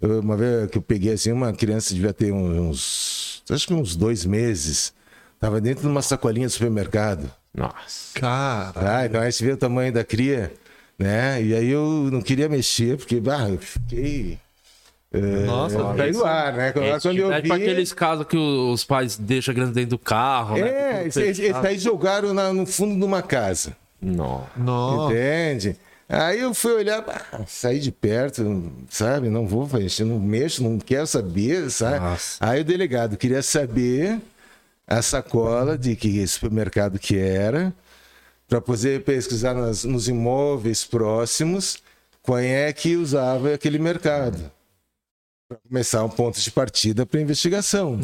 Eu- Uma vez que eu peguei assim, uma criança devia ter uns. Acho que uns dois meses. Estava dentro de uma sacolinha do supermercado. Nossa. Cara. Tá, então aí você vê o tamanho da cria, né? E aí eu não queria mexer, porque bah, eu fiquei Nossa, é, no ar, né? Quando, quando eu É vi... tipo aqueles casos que os pais deixam a criança dentro do carro, né? É, esse fechado. aí jogaram na- no fundo de uma casa. Não. Nossa. Entende? Aí eu fui olhar, ah, saí de perto, sabe? Não vou não mexo, não quero saber, sabe? Nossa. Aí o delegado queria saber a sacola de que supermercado que era, para poder pesquisar nas- nos imóveis próximos quem é que usava aquele mercado. Para começar um ponto de partida para investigação.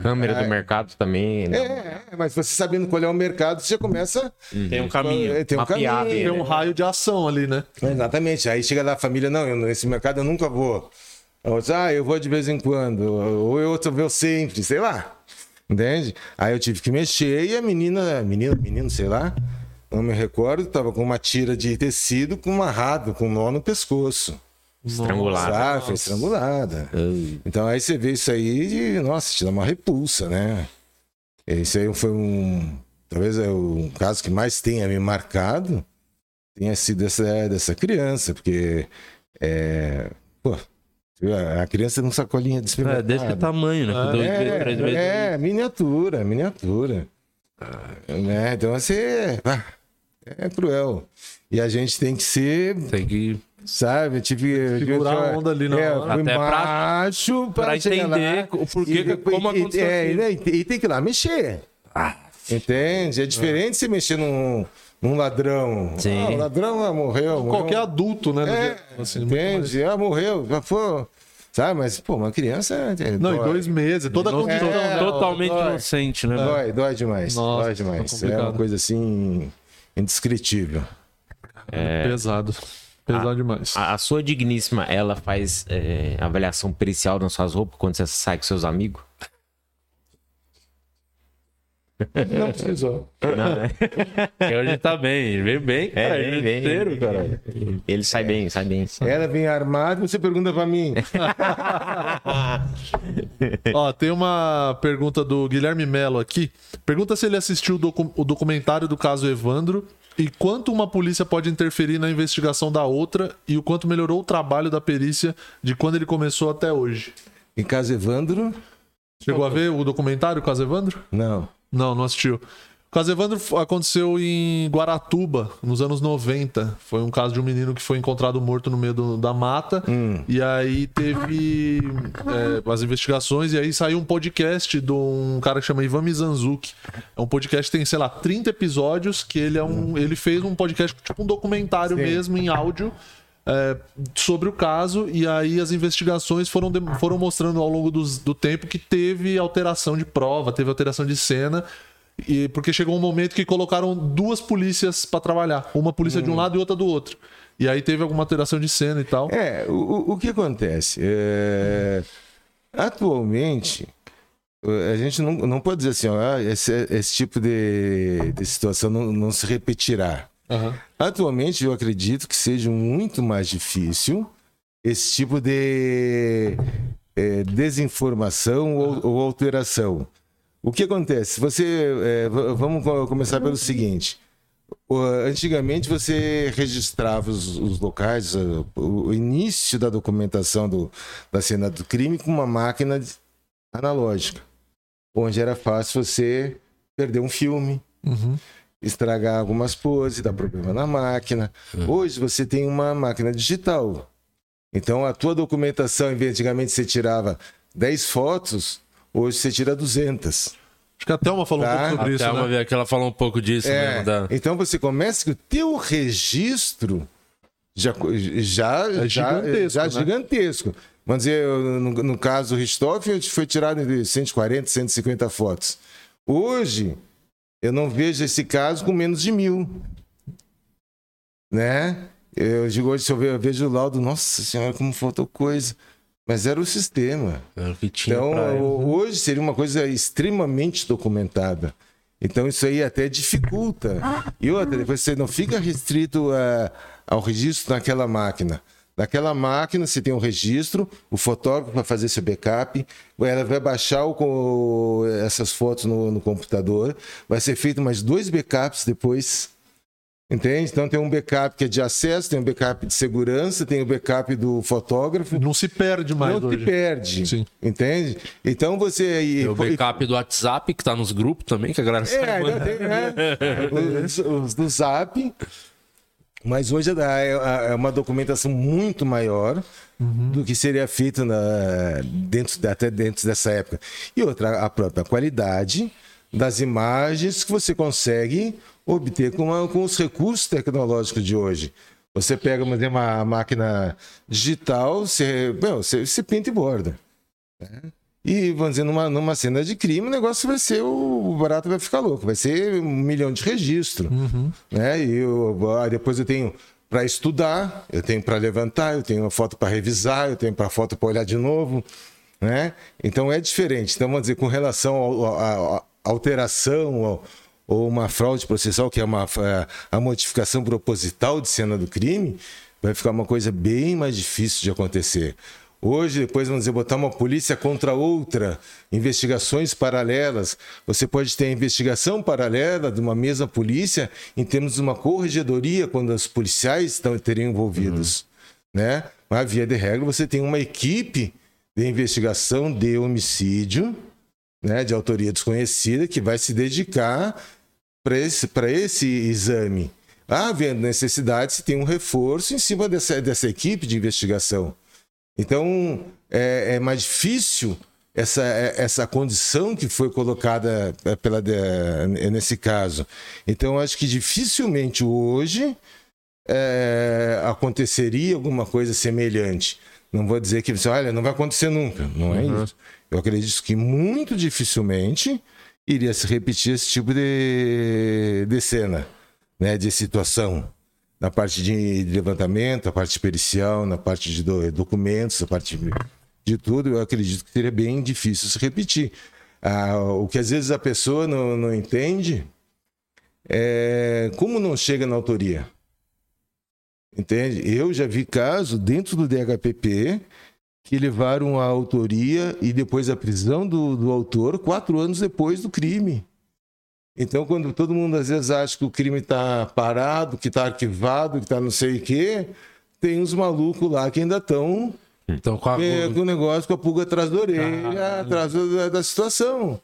Câmera do mercado também. não. É, é, mas você sabendo qual é o mercado, você já começa. Tem um caminho. É, Tem um caminho. Tem um raio de ação ali, né? Exatamente. Aí chega lá a família, não, eu, nesse mercado eu nunca vou. Outra, ah, eu vou de vez em quando. Ou eu outro vou sempre, sei lá. Entende? Aí eu tive que mexer e a menina, menina, menino, sei lá, não me recordo, tava com uma tira de tecido com amarrado, com um nó no pescoço. Estrangulado. Ah, foi estrangulada. Então aí você vê isso aí e, nossa, te dá uma repulsa, né? Esse aí foi um. Talvez é o caso que mais tenha me marcado tenha sido essa, dessa criança, porque. É, pô, a criança num sacolinha de É, desse tamanho, né? Dois vezes, três vezes. É, é, miniatura, miniatura. Né? Então, você. ah, é cruel. E a gente tem que ser Tem que. Sabe? Tive. Segurar a onda ali na é, hora. Fui Até pra- baixo pra, entender lá. o porquê que- como e, aconteceu é, e, e tem que ir lá mexer. Ah, Entende? É diferente você mexer num, num ladrão. Sim. Ah, o ladrão ah, morreu. morreu. Qualquer adulto, né? É, dia- assim, muito mais- entende? Ah, morreu. Já foi. Sabe? Mas, pô, uma criança. é, Não, em dói. dois meses. Toda a Não- condição. É, né? totalmente dói. inocente, né? mano? Dói, dói demais. Nossa, dói tá demais. É uma coisa assim. indescritível. Pesado. Pesado demais. A, a sua digníssima, ela faz é, avaliação pericial nas suas roupas quando você sai com seus amigos? Não precisou. Não, né? Porque hoje tá bem, ele veio bem, cara. É, ele vem, vem. inteiro, cara. Ele sai bem, sai bem. Ela vem armada você pergunta pra mim. Ó, tem uma pergunta do Guilherme Melo aqui. Pergunta se ele assistiu o, docu- o documentário do caso Evandro e quanto uma polícia pode interferir na investigação da outra e o quanto melhorou o trabalho da perícia de quando ele começou até hoje. Em caso Evandro, Chegou a ver o documentário, o caso Evandro? não. Não, não assistiu. O caso Evandro aconteceu em Guaratuba, nos anos 90. Foi um caso de um menino que foi encontrado morto no meio do- da mata. E aí teve é, as investigações, e aí saiu um podcast de um cara que chama Ivan Mizanzuki. É um podcast que tem, sei lá, 30 episódios, que ele é um. Ele fez um podcast, tipo um documentário mesmo, em áudio. é, sobre o caso, e aí as investigações foram, foram mostrando ao longo dos- do tempo que teve alteração de prova, teve alteração de cena, e porque chegou um momento que colocaram duas polícias pra trabalhar, uma polícia de um lado e outra do outro. E aí teve alguma alteração de cena e tal. É, o, o- que acontece? É, atualmente, a gente não, não pode dizer assim, ó, ah, esse, esse tipo de, de situação não, não se repetirá. Aham. Atualmente, eu acredito que seja muito mais difícil esse tipo de é, desinformação ou, ou alteração. O que acontece? Você, é, vamos co- começar pelo seguinte. Antigamente você registrava os, os locais, o, o início da documentação do- da cena do crime com uma máquina analógica, onde era fácil você perder um filme, Uhum. estragar algumas poses, dar problema na máquina. Hoje você tem uma máquina digital. Então a tua documentação, antigamente você tirava 10 fotos, hoje você tira 200. Acho que a Thelma falou um Tá. pouco sobre A isso, Thelma né? aqui, ela falou um pouco disso É, mesmo. Da... Então você começa que o teu registro já, já, É já, gigantesco, já né? gigantesco. Vamos dizer, no, no caso do Richthofen, foi tirado de 140, 150 fotos. Hoje, eu não vejo esse caso com menos de mil. Né? Eu digo hoje, se eu vejo o laudo, nossa senhora, como faltou coisa. Mas era o sistema. Era o que tinha Então, hoje seria uma coisa extremamente documentada. Então, isso aí até dificulta. E outra, depois você não fica restrito a- ao registro naquela máquina. Naquela máquina, você tem um registro, o fotógrafo vai fazer seu backup, ela vai baixar o essas fotos no, no computador, vai ser feito mais dois backups depois Entende? Então tem um backup que é de acesso, tem um backup de segurança, tem o backup do fotógrafo. Não se perde mais não hoje. se perde. Sim. Entende? Então você. E, Tem o backup do WhatsApp, que tá nos grupos também, que a galera É, sabe. ainda tem, né? Os, os do Zap. Mas hoje é, é uma documentação muito maior do que seria feito na, dentro, até dentro dessa época. E outra, a própria qualidade das imagens que você consegue obter com, a- com os recursos tecnológicos de hoje. Você pega por exemplo, uma máquina digital, você, você, você pinta e borda. E, vamos dizer, numa, numa cena de crime, o negócio vai ser, o, o barato vai ficar louco, vai ser um milhão de registro. Né? E eu, ah, depois eu tenho para estudar, eu tenho para levantar, eu tenho uma foto para revisar, eu tenho para foto para olhar de novo. Né? Então é diferente. Então, vamos dizer, com relação ao- à alteração ou, ou uma fraude processual, que é uma, a, a modificação proposital de cena do crime, vai ficar uma coisa bem mais difícil de acontecer. Hoje, depois, vamos dizer, botar uma polícia contra outra, investigações paralelas. Você pode ter a investigação paralela de uma mesma polícia em termos de uma corregedoria, quando os policiais estão, teriam envolvidos. Né? Mas, via de regra, você tem uma equipe de investigação de homicídio, né, de autoria desconhecida, que vai se dedicar para esse, pra esse exame. Havendo necessidade, se tem um reforço em cima dessa, dessa equipe de investigação. Então, é, é mais difícil essa, é- essa condição que foi colocada é, pela, de- nesse caso. Então, acho que dificilmente hoje é, aconteceria alguma coisa semelhante. Não vou dizer que olha, não vai acontecer nunca. Não é isso. Eu acredito que muito dificilmente iria se repetir esse tipo de, de cena, né, de situação. Na parte de levantamento, na parte pericial, na parte de do- documentos, na parte de, de tudo, eu acredito que seria bem difícil se repetir. Ah, o que às vezes a pessoa não, não entende é como não chega na autoria. Entende? Eu já vi caso dentro do DHPP que levaram a autoria e depois a prisão do, do autor quatro anos depois do crime. Então, quando todo mundo às vezes acha que o crime está parado, que está arquivado, que está não sei o quê, tem uns malucos lá que ainda estão Então, com a... com o negócio com a pulga atrás da orelha, atrás da, da situação.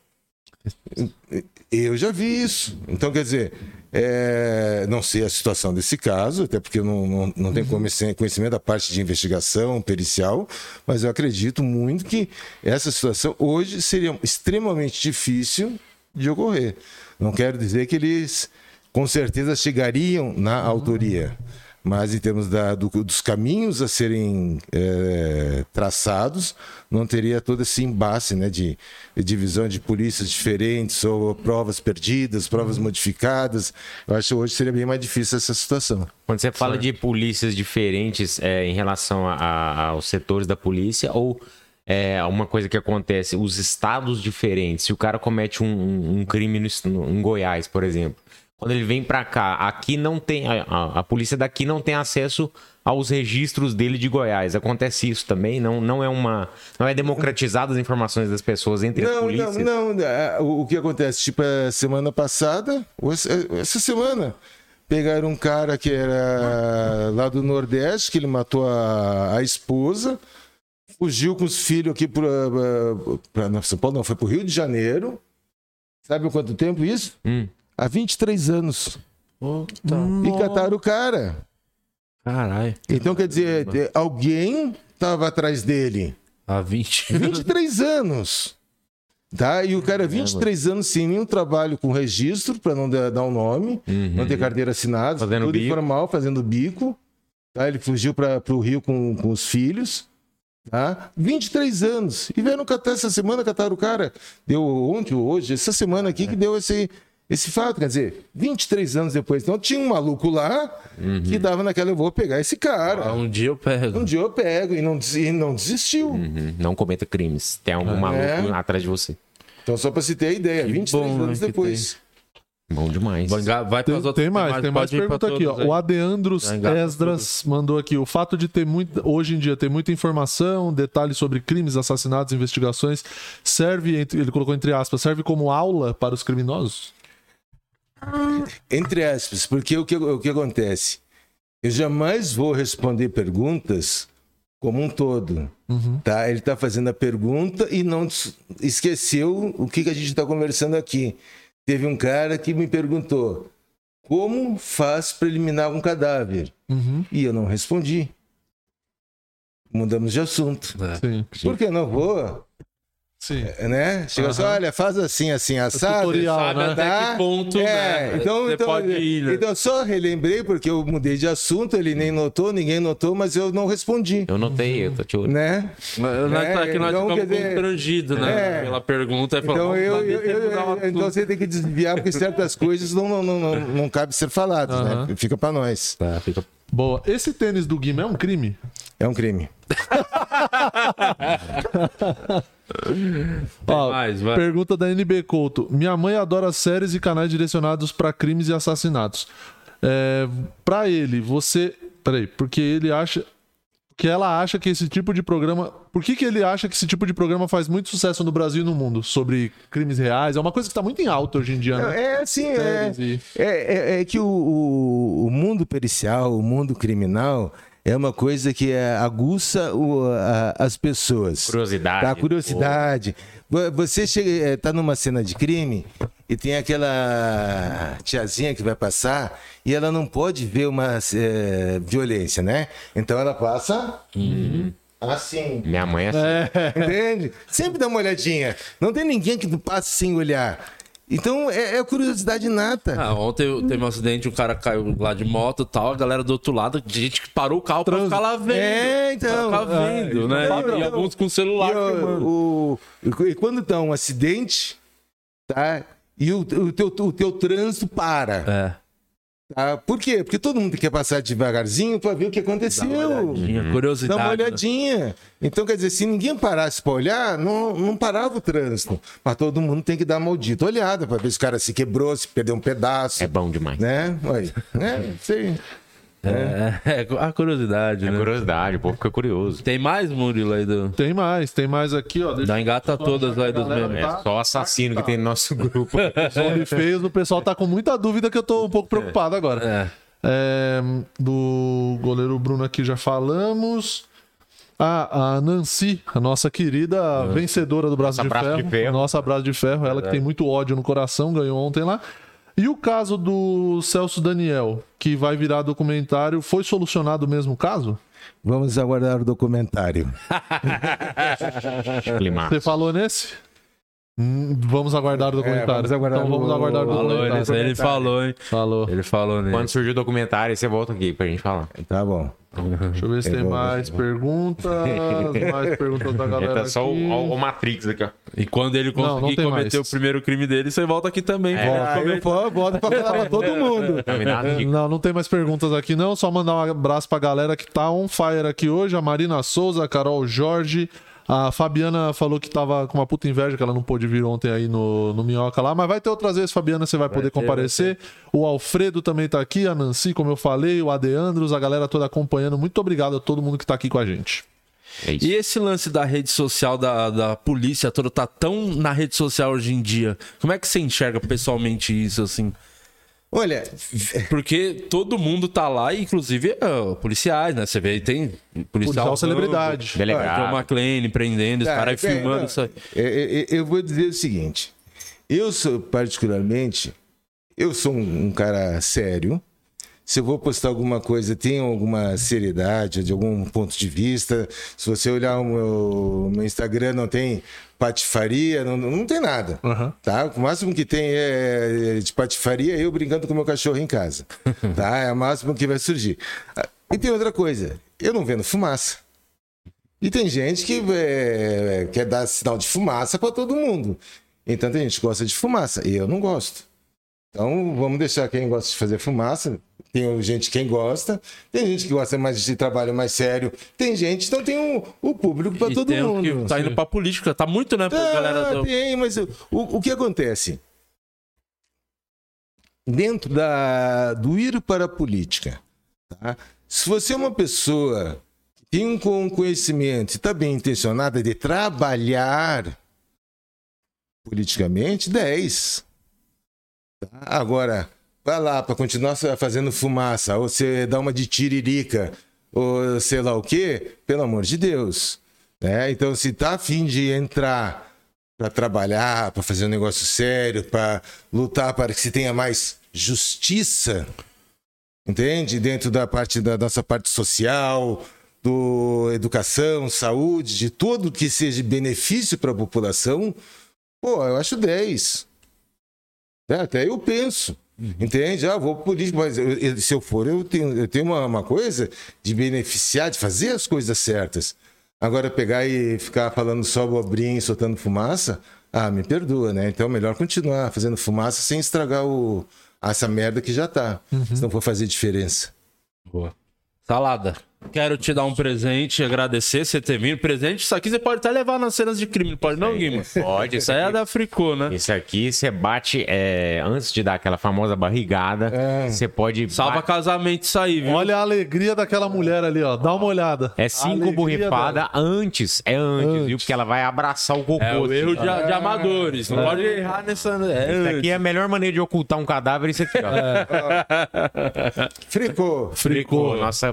Eu já vi isso. Então, quer dizer, é, não sei a situação desse caso, até porque eu não, não, não tenho conhecimento conhecimento da parte de investigação pericial, mas eu acredito muito que essa situação hoje seria extremamente difícil de ocorrer. Não quero dizer que eles com certeza chegariam na autoria. Mas em termos da- do- dos caminhos a serem é, traçados, não teria todo esse embate né, de, de divisão de polícias diferentes, ou provas perdidas, provas modificadas. Eu acho que hoje seria bem mais difícil essa situação. Quando você fala de polícias diferentes é, em relação a- a- aos setores da polícia, ou é uma coisa que acontece, os estados diferentes, se o cara comete um, um- um crime no- em Goiás, por exemplo, quando ele vem pra cá, aqui não tem, a, a- a polícia daqui não tem acesso aos registros dele de Goiás. Acontece isso também? Não, não é uma. Não é democratizado as informações das pessoas entre as Não, polícias? não, não. é, O o que acontece? Tipo, semana passada, essa semana, pegaram um cara que era lá do Nordeste, que ele matou a, a esposa, fugiu com os filhos aqui para São Paulo, não, foi para o Rio de Janeiro. Sabe quanto tempo isso? Hum. Há 23 anos. Puta, E cataram o cara. caralho. Então, quer dizer, alguém estava atrás dele. Há 20 23 anos. Tá? E o cara, 23 anos sem nenhum trabalho com registro, para não dar dar um nome, não ter carteira assinada, Fazendo tudo bico. informal, fazendo bico. Tá? Ele fugiu para o Rio com, com os filhos. Tá? 23 anos. E vieram catar essa semana, cataram o cara. Deu ontem ou hoje, essa semana aqui que deu esse, esse fato. Quer dizer, 23 anos depois. Então tinha um maluco lá que dava naquela, eu vou pegar esse cara. Ah, Um dia eu pego. Um dia eu pego e não, e não desistiu. Uhum. Não cometa crimes. Tem algum maluco É. atrás de você. Então, só para se ter a ideia, 23 bom, anos que depois. Bom demais. Vai, vai Tem, outras- tem mais, tem mais pra pergunta aqui, ó. aí. O Adeandros Esdras mandou aqui. O fato de ter muito, hoje em dia, ter muita informação, detalhes sobre crimes, assassinatos, investigações, serve, ele colocou entre aspas, serve como aula para os criminosos? Entre aspas, porque o que, o que acontece? Eu jamais vou responder perguntas como um todo. Tá? Ele está fazendo a pergunta e não esqueceu o que, que a gente está conversando aqui. Teve um cara que me perguntou como faz para eliminar um cadáver? Uhum. E eu não respondi. Mudamos de assunto. Sim. Porque eu não vou, Sim. né? Chega assim, olha, faz assim, assim, assado. tutorial, Sabe né? até Tá? que ponto, É, né? então, Você então, pode ir, né? então eu só relembrei porque eu mudei de assunto, ele nem notou, ninguém notou, mas eu não respondi, Eu notei, eu tô te olhando. né? Mas nós, É, que nós então, ficamos dizer, constrangidos, né? é. Pela pergunta. Aí Então, eu, "Mas eu- eu- então assunto." você tem que desviar porque certas coisas não, não, não, não, não cabe ser faladas, Aham. né? Fica pra nós. Tá, fica... Boa. Esse tênis do Guima é um crime? É um crime. Ó, mais, vai. Pergunta da NB Couto. Minha mãe adora séries e canais direcionados pra crimes e assassinatos. É, para ele, você. Peraí, porque ele acha. Que ela acha que esse tipo de programa. Por que, que ele acha que esse tipo de programa faz muito sucesso no Brasil e no mundo? Sobre crimes reais? É uma coisa que tá muito em alta hoje em dia, né? É assim, é, Séries e- é, é, é que o, o, o mundo pericial, o mundo criminal, é uma coisa que é, aguça o- a- as pessoas. Curiosidade. Tá, curiosidade. Vo- Você chega, é, numa cena de crime e tem aquela tiazinha que vai passar e ela não pode ver uma é, violência, né? Então ela passa assim. Minha mãe é assim. Entende? Sempre dá uma olhadinha. Não tem ninguém que passe sem olhar. Então é, é curiosidade nata. Ah, ontem teve um acidente, o cara caiu lá de moto e tal, a galera do outro lado, gente que parou o carro pra ficar lá vendo. É, então. Pra ficar vendo, né? então. E, e alguns com celular E, o- e quando dá um acidente, tá? E o, o teu, o teu trânsito para. É. Tá? Por quê? Porque todo mundo quer passar devagarzinho para ver o que aconteceu. Olhadinha, Dá curiosidade. uma né? olhadinha. Então, quer dizer, se ninguém parasse para olhar, não, não parava o trânsito. Mas todo mundo tem que dar uma maldita olhada para ver se o cara se quebrou, se perdeu um pedaço. É bom demais. Né? Oi. É, sei. É, é, a curiosidade, É né? curiosidade, o povo fica curioso. Tem mais, Murilo, aí do... Tem mais, tem mais aqui, ó. Deixa Da engata todas aí dos Galera, memes. É só assassino que tem no nosso grupo. ver feios, o pessoal tá com muita dúvida que eu tô um pouco preocupado agora. É. É, do goleiro Bruno aqui já falamos. Ah, a Nancy, a nossa querida vencedora do Braço, de, Braço ferro, de Ferro. Nossa Braço de Ferro, ela que tem muito ódio no coração, ganhou ontem lá. E o caso do Celso Daniel, que vai virar documentário, foi solucionado o mesmo caso? Vamos aguardar o documentário. Você falou nesse? Hum, vamos aguardar o documentário. vamos aguardar então vamos o- aguardar o Falou documentário. aí, ele falou, hein? Falou. Ele falou Quando nisso. surgir o documentário, você volta aqui pra gente falar. Tá bom. Deixa eu ver se tem mais perguntas. Mais perguntas da galera. Tá só o, aqui. o- o Matrix aqui, ó. E quando ele Não, não conseguir cometer mais. o primeiro crime dele, você volta aqui também. É. Volta, eu vou- volto pra falar pra todo mundo. Não, não tem mais perguntas aqui, não. Só mandar um abraço pra galera que tá on fire aqui hoje. A Marina Souza, a Carol Jorge. A Fabiana falou que tava com uma puta inveja que ela não pôde vir ontem aí no, no Minhoca lá. Mas vai ter outras vezes, Fabiana, você vai, poder ter, comparecer. O Alfredo também tá aqui, a Nancy, como eu falei, o Adeandros, a galera toda acompanhando. Muito obrigado a todo mundo que tá aqui com a gente. É. E esse lance da rede social, da, da polícia toda, tá tão na rede social hoje em dia. Como é que você enxerga pessoalmente isso, assim? Olha, Porque todo mundo tá lá, inclusive é, policiais, né? Você vê aí, tem policial, Policial celebridade. John Delegado. McClane prendendo, os Cara, caras é, filmando não, isso aí. é, é, é, eu vou dizer o seguinte. Eu sou, particularmente, eu sou um, um cara sério. Se eu vou postar alguma coisa, tem alguma seriedade, de algum ponto de vista. Se você olhar o meu, meu Instagram, não tem patifaria, não, não tem nada. Aham. Tá? O máximo que tem é de patifaria é eu brincando com meu cachorro em casa. tá? É o máximo que vai surgir. Ah, E tem outra coisa. Eu não vendo fumaça. E tem gente que é, quer dar sinal de fumaça para todo mundo. Então tem gente que gosta de fumaça. E eu não gosto. Então vamos deixar quem gosta de fazer fumaça. Tem gente quem gosta, tem gente que gosta mais de trabalho mais sério, tem gente, então tem o, o público para todo tem mundo. que tá indo pra política, tá muito, né? Pra Ah, galera do... tem, mas o, o que acontece? Dentro da, do ir para a política, tá? se você é uma pessoa que tem um con- conhecimento e está bem intencionada de trabalhar politicamente, 10. Tá? Agora, vai lá para continuar fazendo fumaça, ou você dá uma de tiririca, ou sei lá o quê, pelo amor de Deus. Né? Então, se tá afim de entrar para trabalhar, para fazer um negócio sério, para lutar para que se tenha mais justiça, entende? Dentro da parte da nossa parte social, do educação, saúde, de tudo que seja benefício para a população, pô, eu acho 10. É, até eu penso. Entende? Ah, vou político, mas eu, eu, se eu for, eu tenho, eu tenho uma, uma coisa de beneficiar, de fazer as coisas certas. Agora, pegar e ficar falando só bobrinho, soltando fumaça, ah, me perdoa, né? Então, é melhor continuar fazendo fumaça sem estragar o, essa merda que já tá. Uhum. Se não for fazer diferença. Boa. Salada. Quero te dar um presente, agradecer você ter vindo. Presente, isso aqui você pode até levar nas cenas de crime, pode não, Guima? Pode. Isso aí é da Fricô, né? Isso aqui você bate, é, antes de dar aquela famosa barrigada, é. você pode... Salva casamento isso aí, viu? Olha a alegria daquela mulher ali, ó. Dá uma olhada. É cinco borrifadas antes, é antes, antes, viu? Porque ela vai abraçar o cocô. É o erro de, de amadores, não é. pode errar nessa... É isso aqui é a melhor maneira de ocultar um cadáver, isso aqui, ó. É. Fricô. Fricô. Nossa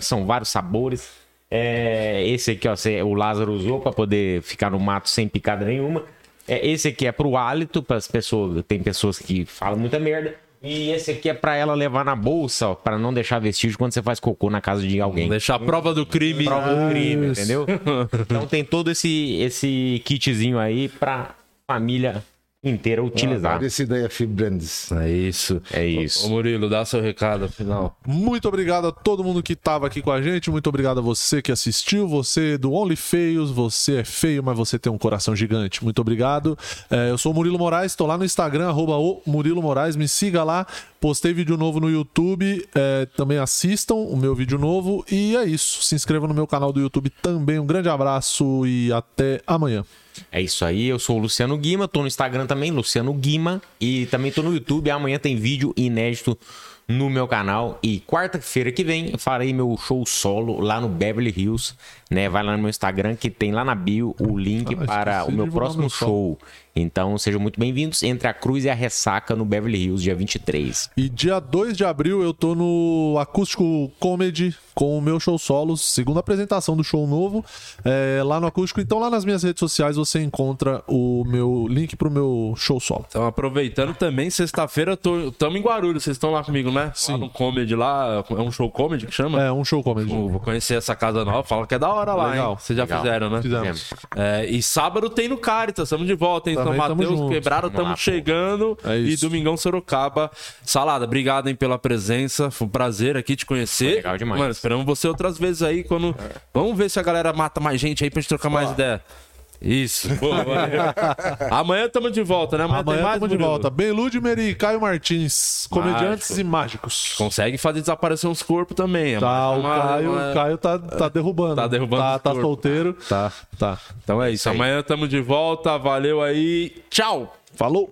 são vários sabores. É, esse aqui, ó, o Lázaro usou para poder ficar no mato sem picada nenhuma. É, esse aqui é pro hálito, para as pessoas. Tem pessoas que falam muita merda. E esse aqui é para ela levar na bolsa, para não deixar vestígio quando você faz cocô na casa de alguém. Deixar a prova do crime. Prova do crime, entendeu? Então tem todo esse, esse kitzinho aí pra família inteira utilizar. Ah, esse daí é Fibrandes. É isso. É isso. Ô Murilo, dá seu recado final. Muito obrigado a todo mundo que estava aqui com a gente. Muito obrigado a você que assistiu. Você do Only Feios. Você é feio, mas você tem um coração gigante. Muito obrigado. É, eu sou o Murilo Moraes. Estou lá no Instagram, arroba o Murilo Moraes. Me siga lá. Postei vídeo novo no YouTube. É, também assistam o meu vídeo novo. E é isso. Se inscreva no meu canal do YouTube também. Um grande abraço e até amanhã. É isso aí, eu sou o Luciano Guima, tô no Instagram também, Luciano Guima, e também tô no YouTube. Amanhã tem vídeo inédito no meu canal. E quarta-feira que vem farei meu show solo lá no Beverly Hills. Né? Vai lá no meu Instagram que tem lá na bio o link ah, para o meu próximo show. Então sejam muito bem-vindos. Entre a Cruz e a Ressaca no Beverly Hills, dia 23. E dia 2 de abril eu tô no Acústico Comedy com o meu show solos, segunda apresentação do show novo, é, lá no Acústico. Então lá nas minhas redes sociais você encontra o meu link pro meu show solo. Então aproveitando também, sexta-feira estamos em Guarulhos, vocês estão lá comigo, né? Sim. Lá no Comedy lá, é um show comedy que chama? É, um show comedy. vou conhecer essa casa nova, fala que é da hora lá, Legal. hein? Vocês já Legal. fizeram, né? Fizemos. É, e sábado tem no Caritas, estamos de volta, hein? São Mateus, Quebrado, estamos chegando. É e Domingão Sorocaba. Salada, obrigado, hein, pela presença. Foi um prazer aqui te conhecer. Foi legal demais. Mano, esperamos você outras vezes aí quando. É. Vamos ver se a galera mata mais gente aí pra gente trocar mais ideia. Isso. Boa, Amanhã estamos de volta, né? Amanhã, Amanhã estamos de volta. Beludmer e Caio Martins, comediantes Mágico. e mágicos. Consegue fazer desaparecer uns corpos também. Tá, o Caio, uma... Caio tá, tá derrubando. Tá derrubando. Tá, tá solteiro. Tá, tá. Então é isso. Amanhã estamos de volta. Valeu aí. Tchau. Falou.